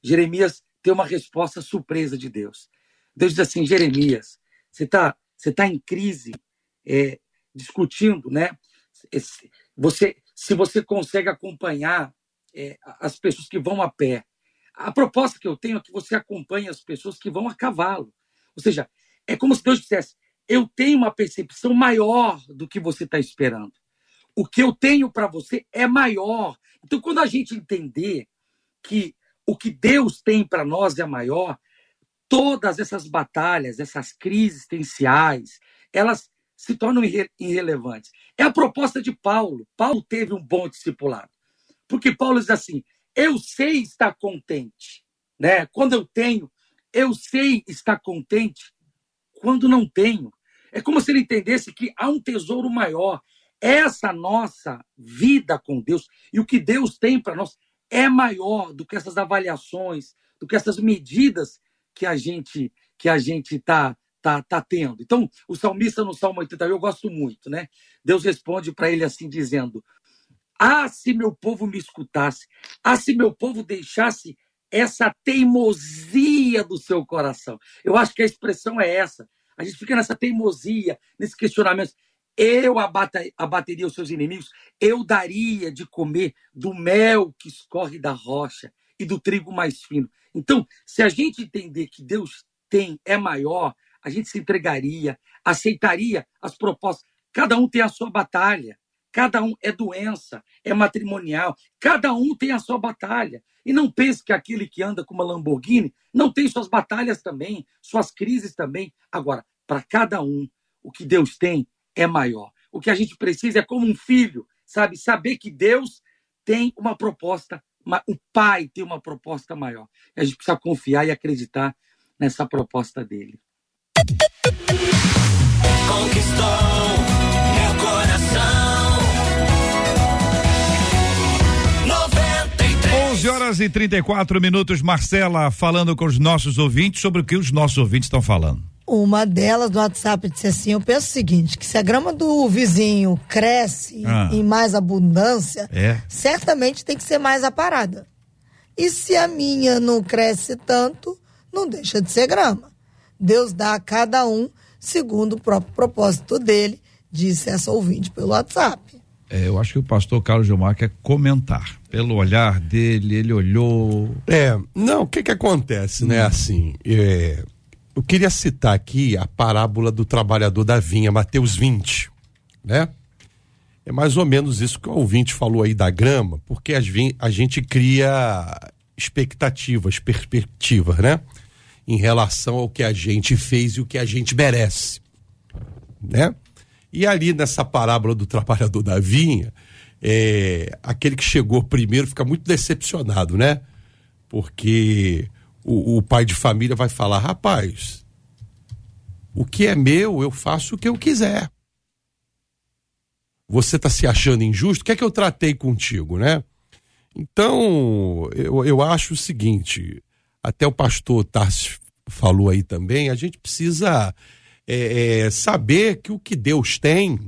Jeremias tem uma resposta surpresa de Deus. Deus diz assim: Jeremias, você está você tá em crise, é, discutindo, né? Você, se você consegue acompanhar é, as pessoas que vão a pé. A proposta que eu tenho é que você acompanhe as pessoas que vão a cavalo. Ou seja, é como se Deus dissesse: eu tenho uma percepção maior do que você está esperando. O que eu tenho para você é maior. Então, quando a gente entender que o que Deus tem para nós é maior, todas essas batalhas, essas crises existenciais, elas se tornam irre irrelevantes. É a proposta de Paulo. Paulo teve um bom discipulado. Porque Paulo diz assim: eu sei estar contente, né? Quando eu tenho, eu sei estar contente quando não tenho. É como se ele entendesse que há um tesouro maior. Essa nossa vida com Deus e o que Deus tem para nós é maior do que essas avaliações, do que essas medidas que a gente que a gente está tá, tá tendo. Então, o salmista no Salmo 80, eu gosto muito, né? Deus responde para ele assim, dizendo: Ah, se meu povo me escutasse, ah, se meu povo deixasse essa teimosia do seu coração. Eu acho que a expressão é essa. A gente fica nessa teimosia, nesse questionamento eu abateria os seus inimigos, eu daria de comer do mel que escorre da rocha e do trigo mais fino. Então, se a gente entender que Deus tem, é maior, a gente se entregaria, aceitaria as propostas. Cada um tem a sua batalha, cada um é doença, é matrimonial, cada um tem a sua batalha. E não pense que aquele que anda com uma Lamborghini não tem suas batalhas também, suas crises também. Agora, para cada um, o que Deus tem é maior. O que a gente precisa é como um filho, sabe? Saber que Deus tem uma proposta mas o Pai tem uma proposta maior. E a gente precisa confiar e acreditar nessa proposta dele. Conquistou meu coração. 93. 11 horas e 34 minutos, Marcela falando com os nossos ouvintes sobre o que os nossos ouvintes estão falando. Uma delas no WhatsApp disse assim: Eu penso o seguinte, que se a grama do vizinho cresce Ah. em mais abundância, É. certamente tem que ser mais aparada. E se a minha não cresce tanto, não deixa de ser grama. Deus dá a cada um segundo o próprio propósito dele, disse essa ouvinte pelo WhatsApp. É, eu acho que o pastor Carlos Gilmar quer comentar. Pelo olhar dele, ele olhou. É, não, o que que acontece, né? Assim, é, eu queria citar aqui a parábola do trabalhador da vinha, Mateus 20, né? É mais ou menos isso que o ouvinte falou aí da grama, porque a gente cria expectativas, perspectivas, né? Em relação ao que a gente fez e o que a gente merece, né? E ali nessa parábola do trabalhador da vinha, é, aquele que chegou primeiro fica muito decepcionado, né? Porque o, o pai de família vai falar: rapaz, o que é meu, eu faço o que eu quiser. Você está se achando injusto? O que é que eu tratei contigo, né? Então, eu, eu acho o seguinte: até o pastor Tarsis falou aí também, a gente precisa é, é, saber que o que Deus tem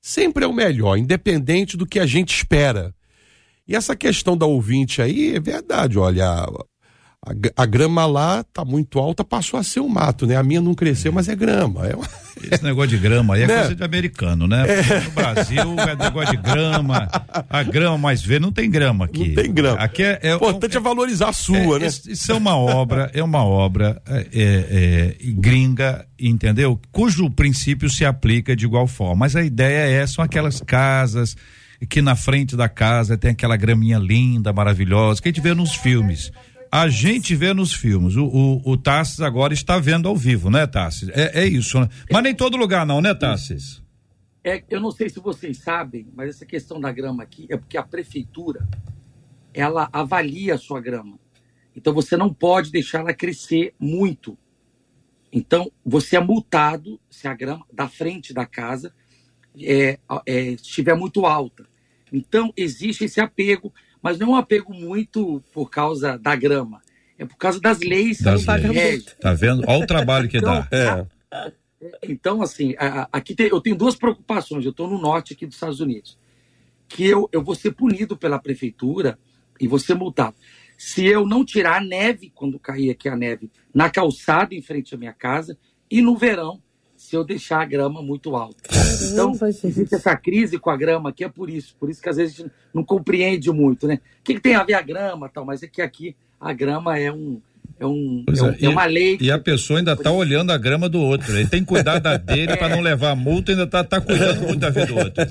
sempre é o melhor, independente do que a gente espera. E essa questão da ouvinte aí é verdade, olha, a, a, grama lá tá muito alta, passou a ser um mato, né? A minha não cresceu, mas é grama. É uma- Esse negócio de grama aí é Né? coisa de americano, né? No Brasil é negócio de grama. A grama mais verde não tem grama aqui. Não tem grama. Aqui é. é O importante é, valorizar a sua, é, né? Isso, é uma obra, é uma obra é, é, é, gringa, entendeu? Cujo princípio se aplica de igual forma. Mas a ideia é, são aquelas casas que na frente da casa tem aquela graminha linda, maravilhosa, que a gente vê nos filmes. A gente vê nos filmes. O, o, o Tassis agora está vendo ao vivo, né, Tassis? É, é isso, né? Mas nem todo lugar não, né, Tassis? É, eu não sei se vocês sabem, mas essa questão da grama aqui é porque a prefeitura ela avalia a sua grama. Então você não pode deixar ela crescer muito. Então você é multado se a grama da frente da casa é, é, estiver muito alta. Então existe esse apego, mas não é um apego muito por causa da grama, é por causa das leis Das que leis. regem. Tá vendo? Olha o trabalho que dá. É. Então, assim, a- aqui tem- eu tenho duas preocupações. Eu estou no norte aqui dos Estados Unidos. Que eu, eu vou ser punido pela prefeitura e vou ser multado. Se eu não tirar a neve, quando cair aqui a neve, na calçada em frente à minha casa, e no verão, se eu deixar a grama muito alta. Então, existe essa crise com a grama aqui, é por isso. Por isso que às vezes a gente não compreende muito, né? O que, que tem a ver a grama e tal? Mas é que aqui a grama é um. É, um, é, um- é, é uma lei. E a pessoa ainda tá olhando a grama do outro. Ele tem que cuidar da dele para não levar multa, ainda tá, tá cuidando muito da vida do outro.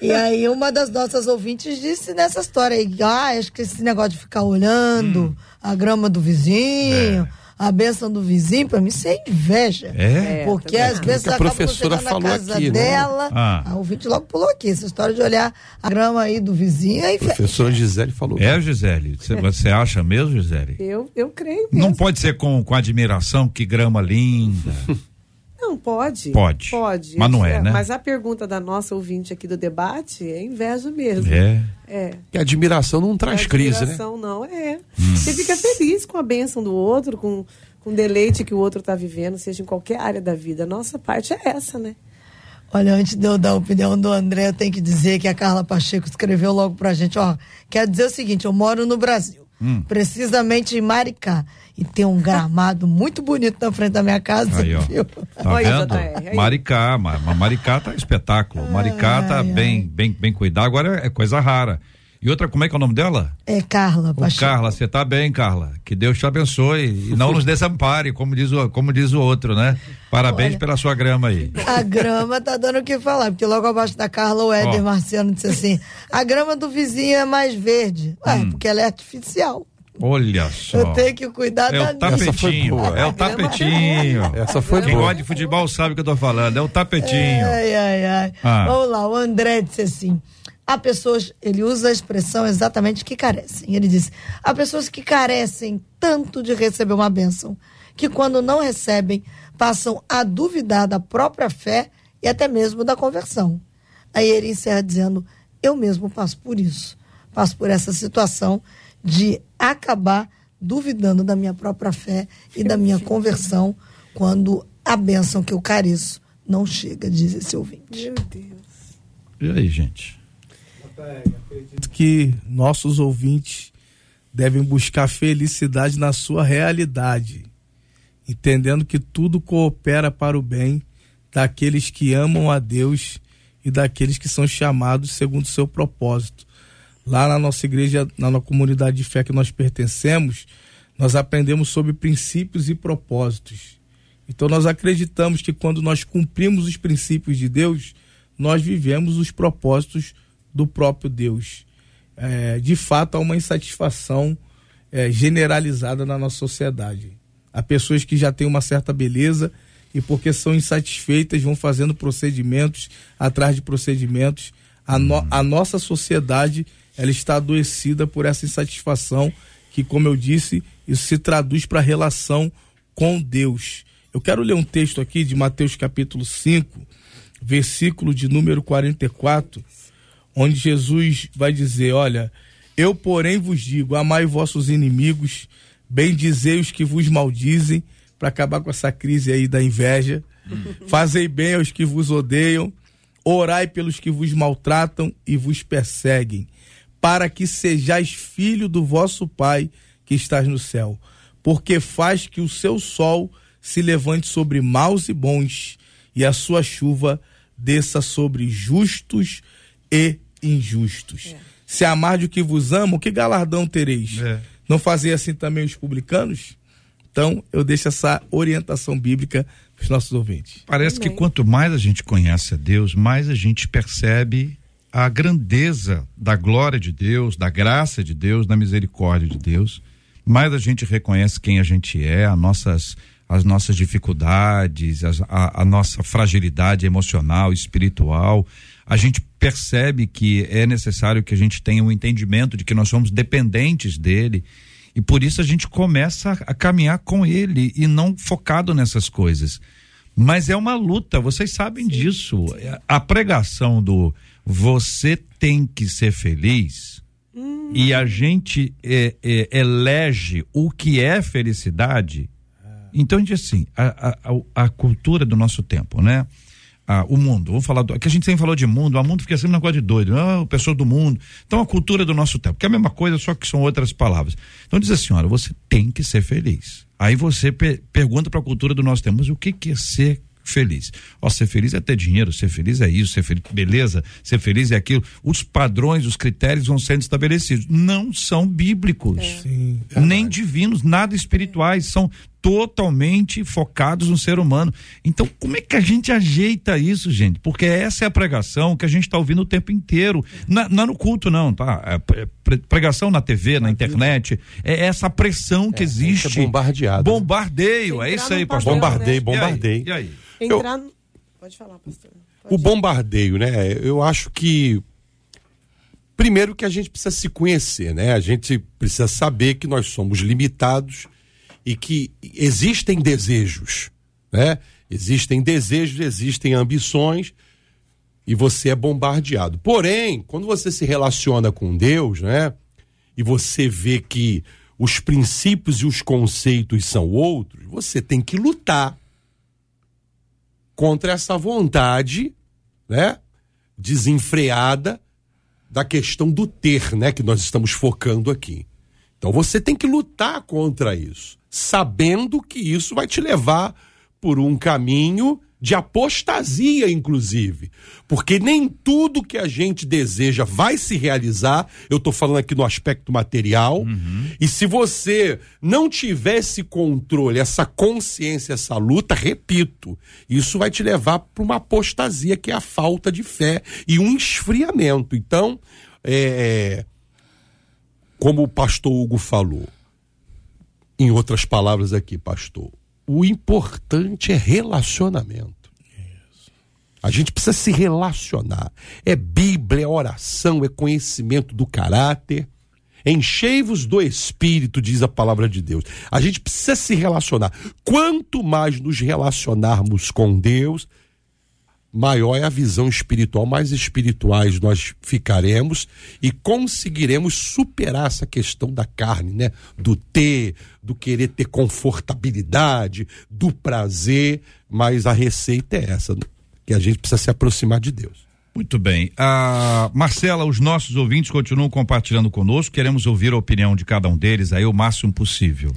E aí uma das nossas ouvintes disse nessa história aí, ah, acho que esse negócio de ficar olhando Hum. a grama do vizinho, a benção do vizinho, pra mim isso é inveja. É? Porque às vezes a acabam professora chegando na falou casa aqui, né? dela, Ah. a ouvinte logo pulou aqui, essa história de olhar a grama aí do vizinho, é inveja. Professora Gisele falou. É, Gisele? Você- Você acha mesmo, Gisele? Eu, eu creio mesmo. Não pode ser com, com admiração, que grama linda. Não, pode. Pode. Pode. Mas não é, né? Mas a pergunta da nossa ouvinte aqui do debate é inveja mesmo. É. É. Que admiração não traz crise, né? Admiração, não, é. Hum. Você fica feliz com a bênção do outro, com, com o deleite que o outro está vivendo, seja em qualquer área da vida. A nossa parte é essa, né? Olha, antes de eu dar a opinião do André, eu tenho que dizer que a Carla Pacheco escreveu logo pra gente, ó, quero dizer o seguinte, eu moro no Brasil, Hum. precisamente em Maricá, e tem um gramado muito bonito na frente da minha casa, Aí, ó. viu? Tá Olha, vendo? Maricá, ma- ma- Maricá tá espetáculo. Maricá tá Ai, bem, bem, bem cuidado. Agora é coisa rara. E outra, como é que é o nome dela? É Carla Ô, Pacheco. Carla, você tá bem, Carla. Que Deus te abençoe e não nos desampare, como diz o, como diz o outro, né? Parabéns Olha. pela sua grama aí. A grama tá dando o que falar, porque logo abaixo da Carla, o Éder Ó. Marciano disse assim: a grama do vizinho é mais verde. Ué, Hum. porque ela é artificial. Olha só. Eu tenho que cuidar É da o minha. Essa foi tapetinho, boa. é o tapetinho. Essa foi Quem boa. gosta de futebol sabe o que eu tô falando, é o tapetinho. Ai, ai, ai. Ah. Vamos lá, o André disse assim: há pessoas, ele usa a expressão exatamente que carecem. Ele diz: há pessoas que carecem tanto de receber uma bênção, que quando não recebem, passam a duvidar da própria fé e até mesmo da conversão. Aí ele encerra dizendo: eu mesmo passo por isso, passo por essa situação de acabar duvidando da minha própria fé e da minha conversão quando a bênção que eu careço não chega, diz esse ouvinte. Meu Deus. E aí, gente? Acredito que nossos ouvintes devem buscar felicidade na sua realidade, entendendo que tudo coopera para o bem daqueles que amam a Deus e daqueles que são chamados segundo o seu propósito. Lá na nossa igreja, na nossa comunidade de fé que nós pertencemos, nós aprendemos sobre princípios e propósitos. Então nós acreditamos que quando nós cumprimos os princípios de Deus, nós vivemos os propósitos do próprio Deus. É, de fato, há uma insatisfação é, generalizada na nossa sociedade. Há pessoas que já têm uma certa beleza e, porque são insatisfeitas, vão fazendo procedimentos atrás de procedimentos. A, no, a nossa sociedade ela está adoecida por essa insatisfação, que, como eu disse, isso se traduz para a relação com Deus. Eu quero ler um texto aqui de Mateus capítulo 5, versículo de número 44, onde Jesus vai dizer: Olha, eu, porém, vos digo: amai vossos inimigos, bendizei os que vos maldizem, para acabar com essa crise aí da inveja. Fazei bem aos que vos odeiam, orai pelos que vos maltratam e vos perseguem, para que sejais filho do vosso Pai que estás no céu, porque faz que o seu sol se levante sobre maus e bons, e a sua chuva desça sobre justos e injustos. Se amar de o que vos amam, que galardão tereis? É. Não fazer assim também os publicanos? Então, eu deixo essa orientação bíblica para os nossos ouvintes. Parece Amém. que quanto mais a gente conhece a Deus, mais a gente percebe a grandeza da glória de Deus, da graça de Deus, da misericórdia de Deus. Mais a gente reconhece quem a gente é, as nossas, as nossas dificuldades, as- a, a nossa fragilidade emocional, espiritual. A gente percebe que é necessário que a gente tenha um entendimento de que nós somos dependentes dele. E por isso a gente começa a, a caminhar com ele e não focado nessas coisas. Mas é uma luta, vocês sabem disso. A pregação do você tem que ser feliz e a gente é, é, elege o que é felicidade. Então, a gente assim, a, a, a- cultura do nosso tempo, né? Ah, o mundo, vamos falar do. Que a gente sempre falou de mundo, o mundo fica sempre um negócio de doido, ah, pessoa do mundo. Então, a cultura do nosso tempo, que é a mesma coisa, só que são outras palavras. Então, diz assim: olha, você tem que ser feliz. Aí você pe- pergunta para a cultura do nosso tempo, mas o que, que é ser feliz? Ó, ser feliz é ter dinheiro, ser feliz é isso, ser feliz, beleza, ser feliz é aquilo. Os padrões, os critérios vão sendo estabelecidos. Não são bíblicos Sim. nem divinos, nada espirituais, são totalmente focados no ser humano. Então, como é que a gente ajeita isso, gente? Porque essa é a pregação que a gente está ouvindo o tempo inteiro. Na- Não é no culto, não, tá? É pre- pre- pregação na TV, na internet. É essa pressão que existe. gente é bombardeado, né? Bombardeio, é isso aí, pastor. Bombardeio, né? bombardeio. E aí? Entrar. no- Pode falar, pastor. O bombardeio, né? Eu acho que primeiro que a gente precisa se conhecer, né? A gente precisa saber que nós somos limitados e que existem desejos, né? Existem desejos, existem ambições e você é bombardeado. Porém, quando você se relaciona com Deus, né? E você vê que os princípios e os conceitos são outros, você tem que lutar contra essa vontade, né, desenfreada da questão do ter, né, que nós estamos focando aqui. Então você tem que lutar contra isso, sabendo que isso vai te levar por um caminho de apostasia, inclusive. Porque nem tudo que a gente deseja vai se realizar. Eu estou falando aqui no aspecto material. E se você não tiver esse controle, essa consciência, essa luta, repito, isso vai te levar para uma apostasia, que é a falta de fé e um esfriamento. Então, é, como o pastor Hugo falou, em outras palavras aqui, pastor, o importante é relacionamento. A gente precisa se relacionar. É Bíblia, é oração, é conhecimento do caráter. Enchei-vos do Espírito, diz a palavra de Deus. A gente precisa se relacionar. Quanto mais nos relacionarmos com Deus, maior é a visão espiritual, mais espirituais nós ficaremos e conseguiremos superar essa questão da carne, né? Do ter, do querer ter confortabilidade, do prazer, mas a receita é essa, que a gente precisa se aproximar de Deus. Muito bem. Ah, Marcela, os nossos ouvintes continuam compartilhando conosco. Queremos ouvir a opinião de cada um deles aí o máximo possível.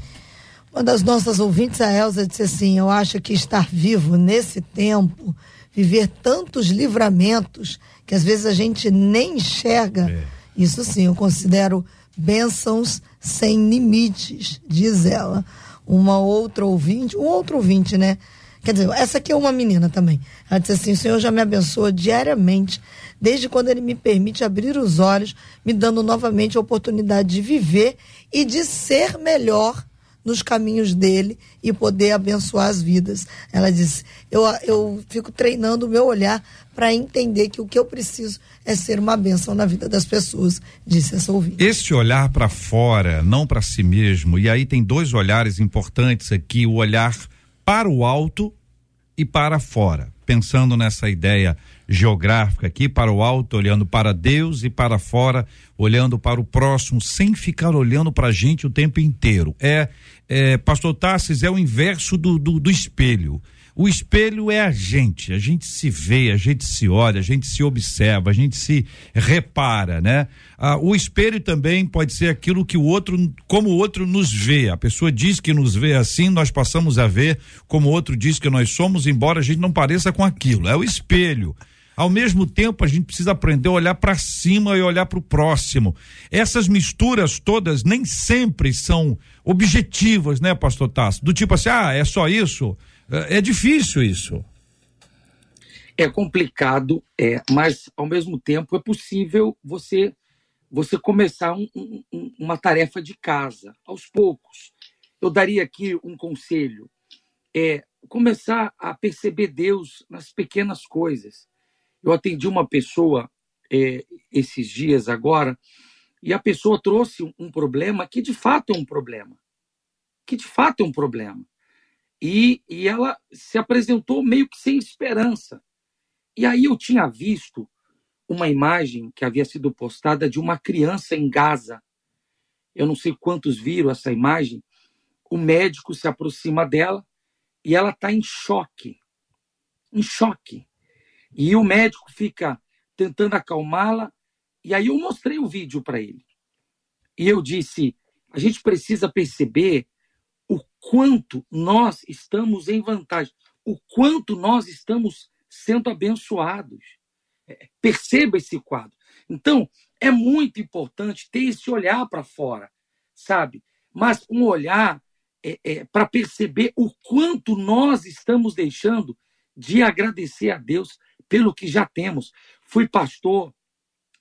Uma das nossas ouvintes, a Elza, disse assim: Eu acho que estar vivo nesse tempo, viver tantos livramentos que às vezes a gente nem enxerga, É. isso sim, eu considero bênçãos sem limites, diz ela. Uma outra ouvinte, um outro ouvinte, né? Quer dizer, essa aqui é uma menina também. Ela disse assim: o Senhor já me abençoa diariamente, desde quando Ele me permite abrir os olhos, me dando novamente a oportunidade de viver e de ser melhor nos caminhos dele e poder abençoar as vidas. Ela disse: eu, eu fico treinando o meu olhar para entender que o que eu preciso é ser uma bênção na vida das pessoas, disse essa ouvinte. Este olhar para fora, não para si mesmo, e aí tem dois olhares importantes aqui: o olhar para o alto e para fora. Pensando nessa ideia geográfica aqui, para o alto, olhando para Deus e para fora, olhando para o próximo, sem ficar olhando para a gente o tempo inteiro. É, é Pastor Tassis, é o inverso do, do, do espelho. O espelho é a gente, a gente se vê, a gente se olha, a gente se observa, a gente se repara, né? Ah, o espelho também pode ser aquilo que o outro, como o outro nos vê. A pessoa diz que nos vê assim, nós passamos a ver como o outro diz que nós somos, embora a gente não pareça com aquilo. É o espelho. Ao mesmo tempo, a gente precisa aprender a olhar para cima e olhar para o próximo. Essas misturas todas nem sempre são objetivas, né, pastor Tasso? Do tipo assim, ah, é só isso? É, é difícil isso. É complicado, é, mas ao mesmo tempo é possível você você começar um- um- um- uma tarefa de casa aos poucos. Eu daria aqui um conselho: é começar a perceber Deus nas pequenas coisas. Eu atendi uma pessoa é, esses dias agora e a pessoa trouxe um- problema que de fato é um problema, que de fato é um problema. E, e ela se apresentou meio que sem esperança. E aí eu tinha visto uma imagem que havia sido postada de uma criança em Gaza. Eu não sei quantos viram essa imagem. O médico se aproxima dela e ela está em choque. Em choque. E o médico fica tentando acalmá-la. E aí eu mostrei o vídeo para ele. E eu disse: a gente precisa perceber o quanto nós estamos em vantagem, o quanto nós estamos sendo abençoados. É, Perceba esse quadro. Então, é muito importante ter esse olhar para fora, sabe? Mas um olhar é, para perceber o quanto nós estamos deixando de agradecer a Deus pelo que já temos. Fui pastor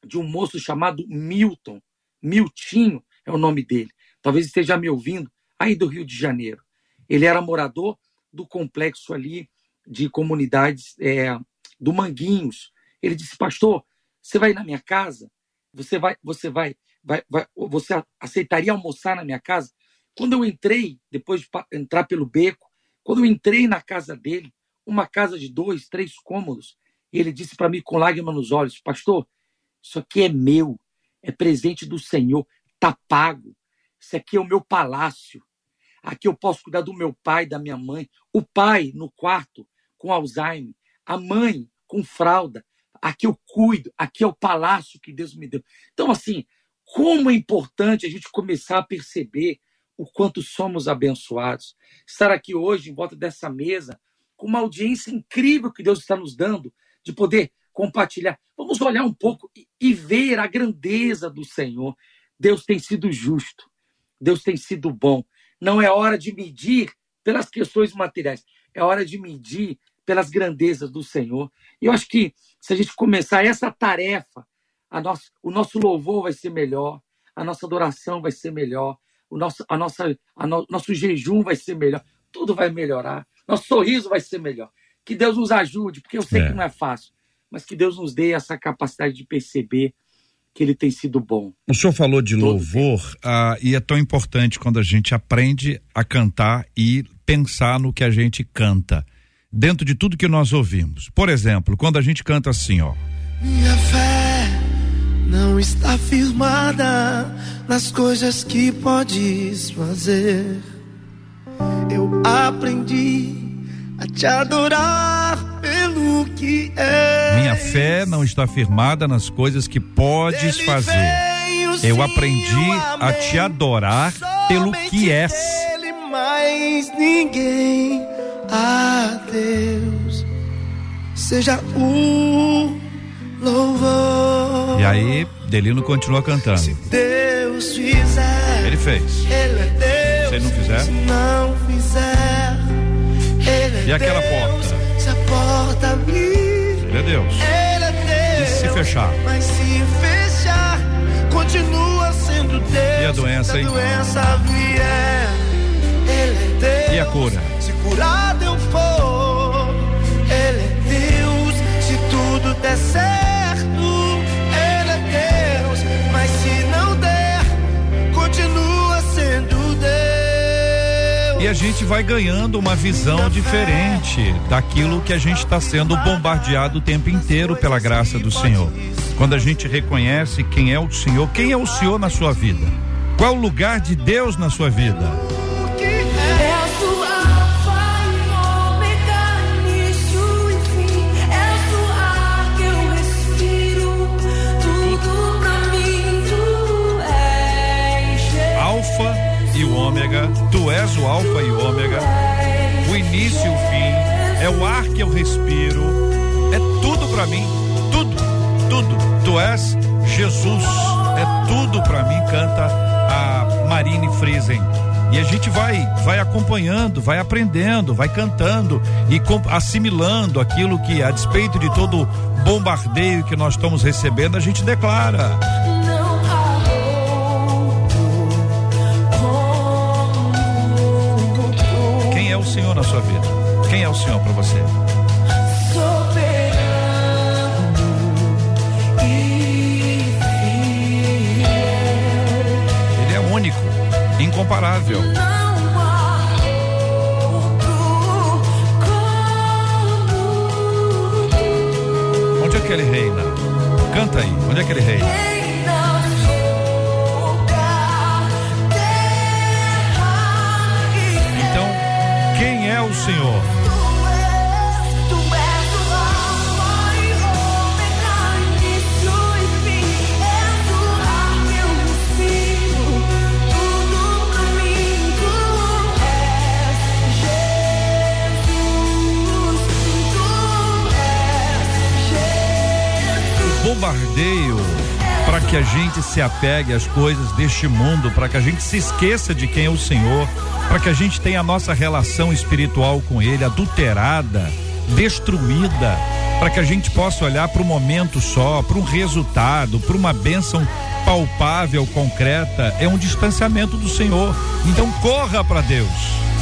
de um moço chamado Milton, Miltinho é o nome dele. Talvez esteja me ouvindo aí do Rio de Janeiro. Ele era morador do complexo ali de comunidades é, do Manguinhos. Ele disse, pastor, você vai na minha casa? Você vai, você vai, vai, vai, você aceitaria almoçar na minha casa? Quando eu entrei, depois de entrar pelo beco, quando eu entrei na casa dele, uma casa de dois, três cômodos, ele disse para mim com lágrimas nos olhos, pastor, isso aqui é meu, é presente do Senhor, tá pago. Isso aqui é o meu palácio. Aqui eu posso cuidar do meu pai, da minha mãe. O pai no quarto com Alzheimer, a mãe com fralda. Aqui eu cuido, aqui é o palácio que Deus me deu. Então, assim, como é importante a gente começar a perceber o quanto somos abençoados. Estar aqui hoje, em volta dessa mesa, com uma audiência incrível que Deus está nos dando, de poder compartilhar. Vamos olhar um pouco e, e ver a grandeza do Senhor. Deus tem sido justo. Deus tem sido bom. Não é hora de medir pelas questões materiais, é hora de medir pelas grandezas do Senhor. E eu acho que se a gente começar essa tarefa, a nossa, o nosso louvor vai ser melhor, a nossa adoração vai ser melhor, o nosso, a nossa, a no, nosso jejum vai ser melhor, tudo vai melhorar, nosso sorriso vai ser melhor. Que Deus nos ajude, porque eu sei É. que não é fácil, mas que Deus nos dê essa capacidade de perceber que Ele tem sido bom. O senhor falou de louvor ah, e é tão importante quando a gente aprende a cantar e pensar no que a gente canta dentro de tudo que nós ouvimos. Por exemplo, quando a gente canta assim, ó. Minha fé não está firmada nas coisas que podes fazer. Eu aprendi a te adorar pelo que é. Minha fé não está firmada nas coisas que podes fazer. Eu aprendi a te adorar pelo que és. Ele mais ninguém a Deus seja o louvor. E aí, Delino continua cantando. Deus fizer, Ele fez. Ele é Deus. Se ele não fizer? Se não fizer, E aquela porta? Se a porta abrir, Ele é Deus. Ele é Deus. E se fechar? Mas se fechar, continua sendo Deus. E a doença, hein? doença vier, Ele é Deus. E a cura? Se curado eu for, Ele é Deus. Se tudo der certo, E a gente vai ganhando uma visão diferente daquilo que a gente está sendo bombardeado o tempo inteiro pela graça do Senhor. Quando a gente reconhece quem é o Senhor, quem é o Senhor na sua vida? Qual o lugar de Deus na sua vida? Alfa e ômega, o início e o fim, é o ar que eu respiro, é tudo pra mim, tudo, tudo. Tu és Jesus, é tudo pra mim, canta a Marine Friesen. E a gente vai, vai acompanhando, vai aprendendo, vai cantando e assimilando aquilo que, a despeito de todo bombardeio que nós estamos recebendo, a gente declara. Senhor na sua vida? Quem é o Senhor pra você? Ele é único, incomparável. Onde é que ele reina? Canta aí, onde é que ele? Reina Jesus. O bombardeio para que a gente se apegue às coisas deste mundo, para que a gente se esqueça de quem é o Senhor, para que a gente tenha a nossa relação espiritual com Ele adulterada, destruída, para que a gente possa olhar para o momento só, para um resultado, para uma bênção palpável, concreta, é um distanciamento do Senhor. Então corra para Deus,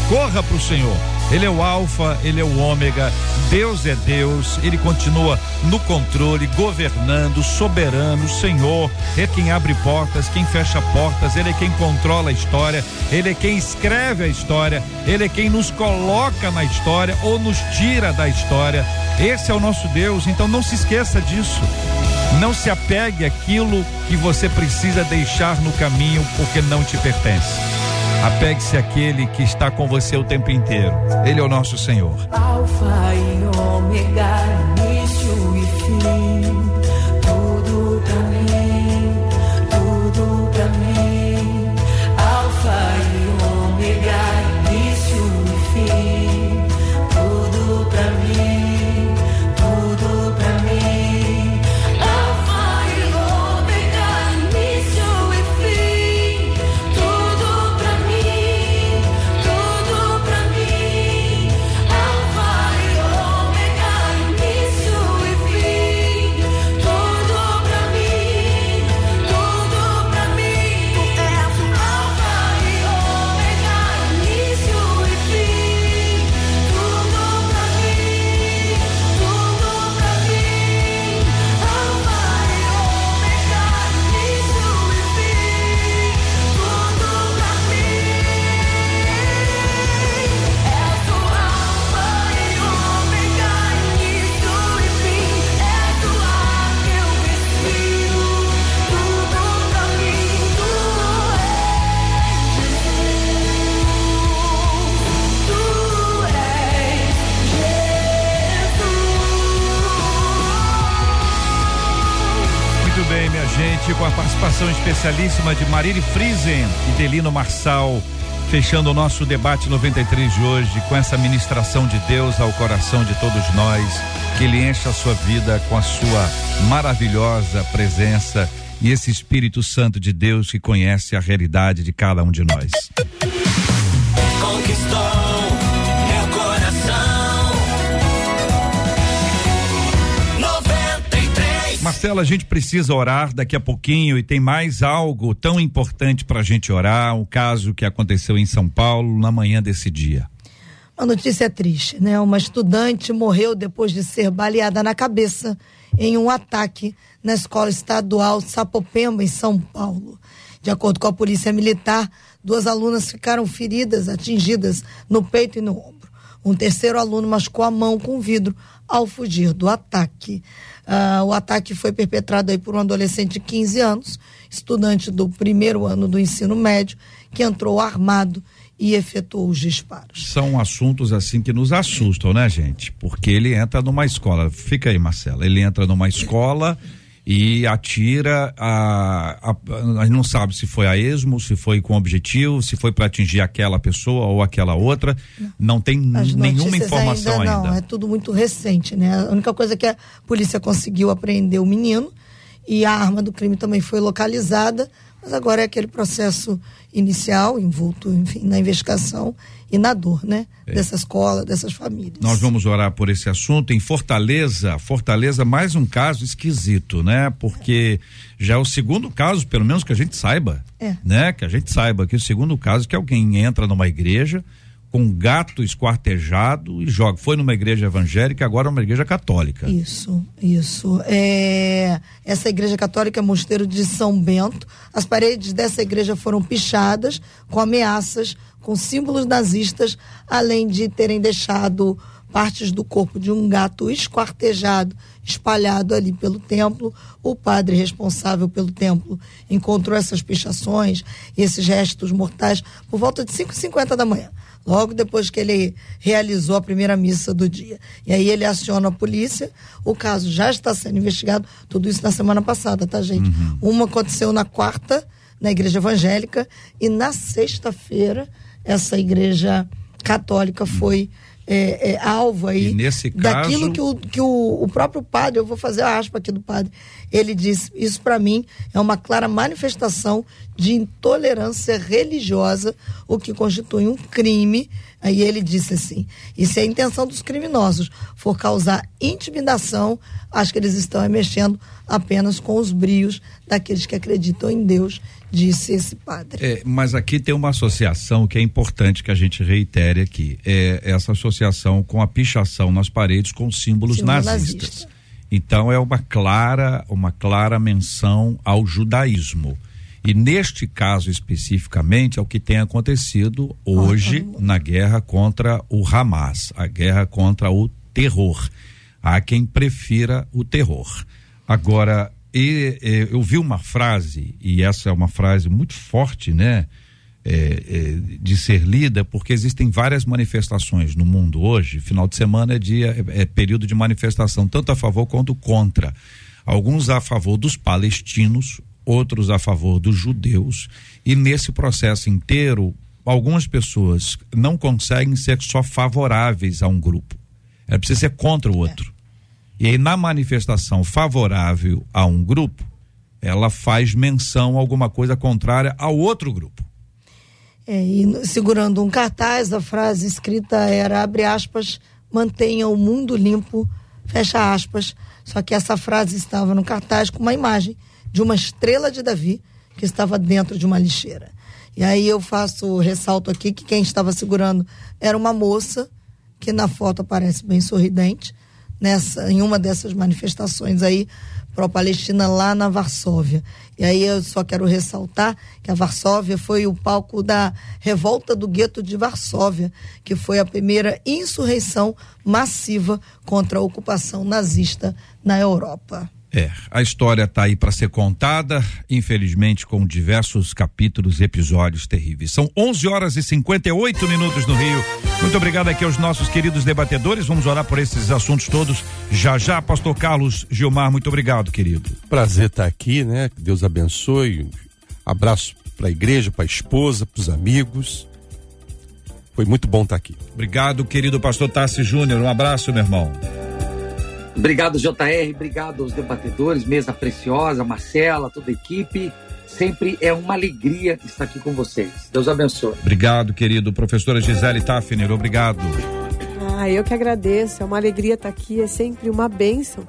corra para o Senhor. Ele é o Alfa, ele é o Ômega, Deus é Deus, ele continua no controle, governando, soberano, Senhor, é quem abre portas, quem fecha portas, ele é quem controla a história, ele é quem escreve a história, ele é quem nos coloca na história ou nos tira da história. Esse é o nosso Deus, então não se esqueça disso. Não se apegue àquilo que você precisa deixar no caminho porque não te pertence. Apegue-se àquele que está com você o tempo inteiro. Ele é o nosso Senhor. Alfa e ômega, início e fim. Com a participação especialíssima de Marília Friesen e Delino Marçal, fechando o nosso debate 93 de hoje com essa ministração de Deus ao coração de todos nós, que ele encha a sua vida com a sua maravilhosa presença e esse Espírito Santo de Deus que conhece a realidade de cada um de nós. Conquistou Marcela, a gente precisa orar daqui a pouquinho e tem mais algo tão importante para a gente orar, um caso que aconteceu em São Paulo na manhã desse dia. Uma notícia triste, né? Uma estudante morreu depois de ser baleada na cabeça em um ataque na escola estadual Sapopemba, em São Paulo. De acordo com a polícia militar, duas alunas ficaram feridas, atingidas no peito e no ombro. Um terceiro aluno machucou a mão com vidro ao fugir do ataque. Ah, o ataque foi perpetrado aí por um adolescente de 15 anos, estudante do primeiro ano do ensino médio, que entrou armado e efetuou os disparos. São assuntos assim que nos assustam, né, gente? Porque ele entra numa escola. Fica aí, Marcela. Ele entra numa escola e atira a, a, a gente não sabe se foi a esmo, se foi com objetivo, se foi para atingir aquela pessoa ou aquela outra. Não, tem As nenhuma informação ainda. Não, é tudo muito recente, né? A única coisa é que a polícia conseguiu apreender o menino e a arma do crime também foi localizada, mas agora é aquele processo inicial, envolto, enfim, na investigação e na dor, né? Dessa escola, dessas famílias. Nós vamos orar por esse assunto. Em Fortaleza, Fortaleza, mais um caso esquisito, né? Porque já é o segundo caso, pelo menos que a gente saiba, É. né? Que a gente saiba que o segundo caso é que alguém entra numa igreja com gato esquartejado e joga. Foi numa igreja evangélica, agora é uma igreja católica. Isso, isso. É, essa igreja católica é Mosteiro de São Bento. As paredes dessa igreja foram pichadas com ameaças, com símbolos nazistas, além de terem deixado partes do corpo de um gato esquartejado, espalhado ali pelo templo. O padre responsável pelo templo encontrou essas pichações e esses restos mortais por volta de 5h50 da manhã logo depois que ele realizou a primeira missa do dia. E aí ele aciona a polícia, o caso já está sendo investigado, tudo isso na semana passada, tá, gente? Uma aconteceu na quarta, na igreja evangélica, e na sexta-feira, essa igreja católica foi é, é, alvo aí E nesse daquilo caso- que, o, que o, o próprio padre, eu vou fazer a aspa aqui do padre, ele disse, isso para mim é uma clara manifestação de intolerância religiosa, o que constitui um crime. Aí ele disse assim: e se a intenção dos criminosos for causar intimidação, acho que eles estão é mexendo apenas com os brios daqueles que acreditam em Deus, disse esse padre. É, mas aqui tem uma associação que é importante que a gente reitere aqui. É essa associação com a pichação nas paredes com símbolos Símbolo nazistas. nazista. Então é uma clara, uma clara menção ao judaísmo. E neste caso especificamente é o que tem acontecido hoje na guerra contra o Hamas, a guerra contra o terror. Há quem prefira o terror. Agora, e, e, eu vi uma frase, e essa é uma frase muito forte, né? é, é, de ser lida, porque existem várias manifestações no mundo hoje. Final de semana é dia, é, é período de manifestação, tanto a favor quanto contra. Alguns a favor dos palestinos, outros a favor dos judeus. E nesse processo inteiro, algumas pessoas não conseguem ser só favoráveis a um grupo. É preciso ser contra o outro. E aí, na manifestação favorável a um grupo, ela faz menção a alguma coisa contrária ao outro grupo. É, e segurando um cartaz, a frase escrita era, abre aspas, mantenha o mundo limpo, fecha aspas. Só que essa frase estava no cartaz com uma imagem de uma estrela de Davi que estava dentro de uma lixeira. E aí eu faço, ressalto aqui que quem estava segurando era uma moça, que na foto aparece bem sorridente, nessa, em uma dessas manifestações aí pró-Palestina lá na Varsóvia. E aí eu só quero ressaltar que a Varsóvia foi o palco da revolta do gueto de Varsóvia, que foi a primeira insurreição massiva contra a ocupação nazista na Europa. É, a história está aí para ser contada, infelizmente com diversos capítulos e episódios terríveis. São 11 horas e 58 minutos no Rio. Muito obrigado aqui aos nossos queridos debatedores. Vamos orar por esses assuntos todos já já. Pastor Carlos Gilmar, muito obrigado, querido. Prazer estar aqui, né? Que Deus abençoe. Abraço para a igreja, para a esposa, para os amigos. Foi muito bom estar aqui. Obrigado, querido pastor Tassi Júnior. Um abraço, meu irmão. Obrigado, JR. Obrigado aos debatedores, mesa preciosa, Marcela, toda a equipe. Sempre é uma alegria estar aqui com vocês. Deus abençoe. Obrigado, querido professora Gisele Tafner. Obrigado. Ah, eu que agradeço. É uma alegria estar aqui, é sempre uma bênção.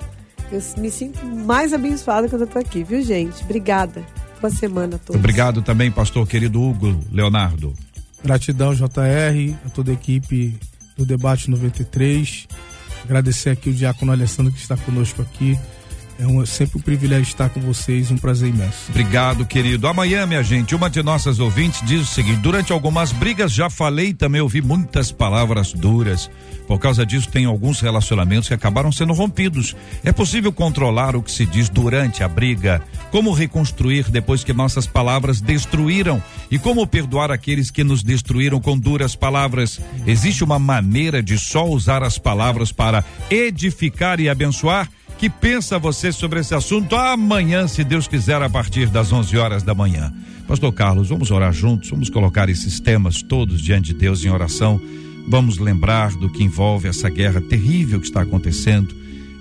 Eu me sinto mais abençoada quando eu tô aqui, viu, gente? Obrigada. Boa semana a todos. Obrigado também, pastor querido Hugo Leonardo. Gratidão, JR, a toda a equipe do Debate 93. Agradecer aqui o Diácono Alessandro que está conosco aqui. É um, sempre um privilégio estar com vocês, um prazer imenso. Obrigado, querido. Amanhã, minha gente, uma de nossas ouvintes diz o seguinte: durante algumas brigas já falei também ouvi muitas palavras duras. Por causa disso, tem alguns relacionamentos que acabaram sendo rompidos. É possível controlar o que se diz durante a briga? Como reconstruir depois que nossas palavras destruíram? E como perdoar aqueles que nos destruíram com duras palavras? Existe uma maneira de só usar as palavras para edificar e abençoar? Que pensa você sobre esse assunto amanhã, se Deus quiser, a partir das 11 horas da manhã? Pastor Carlos, vamos orar juntos, vamos colocar esses temas todos diante de Deus em oração. Vamos lembrar do que envolve essa guerra terrível que está acontecendo,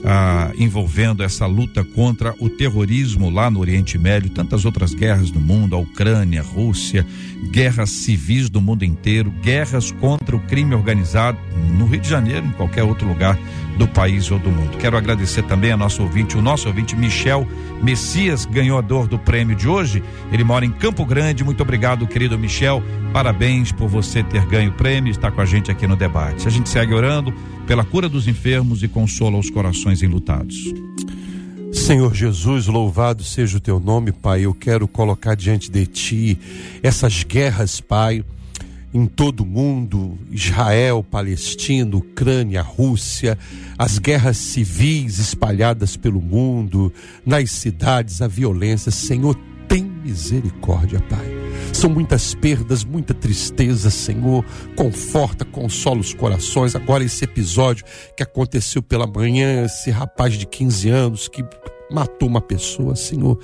ah, envolvendo essa luta contra o terrorismo lá no Oriente Médio, tantas outras guerras no mundo, a Ucrânia, a Rússia, guerras civis do mundo inteiro, guerras contra o crime organizado no Rio de Janeiro, em qualquer outro lugar do país ou do mundo. Quero agradecer também a nosso ouvinte, o nosso ouvinte Michel Messias, ganhador do prêmio de hoje. Ele mora em Campo Grande. Muito obrigado, querido Michel. Parabéns por você ter ganho o prêmio e estar com a gente aqui no debate. A gente segue orando pela cura dos enfermos e consola os corações enlutados. Senhor Jesus, louvado seja o teu nome, Pai. Eu quero colocar diante de ti essas guerras, Pai, em todo o mundo, Israel, Palestina, Ucrânia, Rússia, as guerras civis espalhadas pelo mundo, nas cidades, a violência. Senhor, tem misericórdia, Pai. São muitas perdas, muita tristeza, Senhor. Conforta, consola os corações. Agora, esse episódio que aconteceu pela manhã, esse rapaz de 15 anos que matou uma pessoa, Senhor,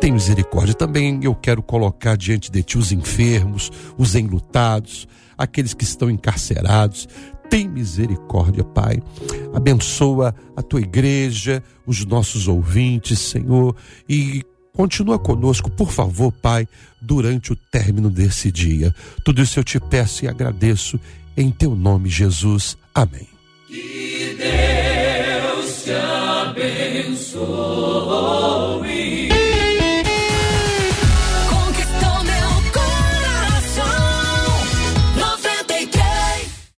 tem misericórdia. Também eu quero colocar diante de Ti os enfermos, os enlutados, aqueles que estão encarcerados. Tem misericórdia, Pai. Abençoa a Tua igreja, os nossos ouvintes, Senhor, e Continua conosco, por favor, Pai, durante o término desse dia. Tudo isso eu te peço e agradeço em teu nome, Jesus. Amém. Que Deus te abençoe.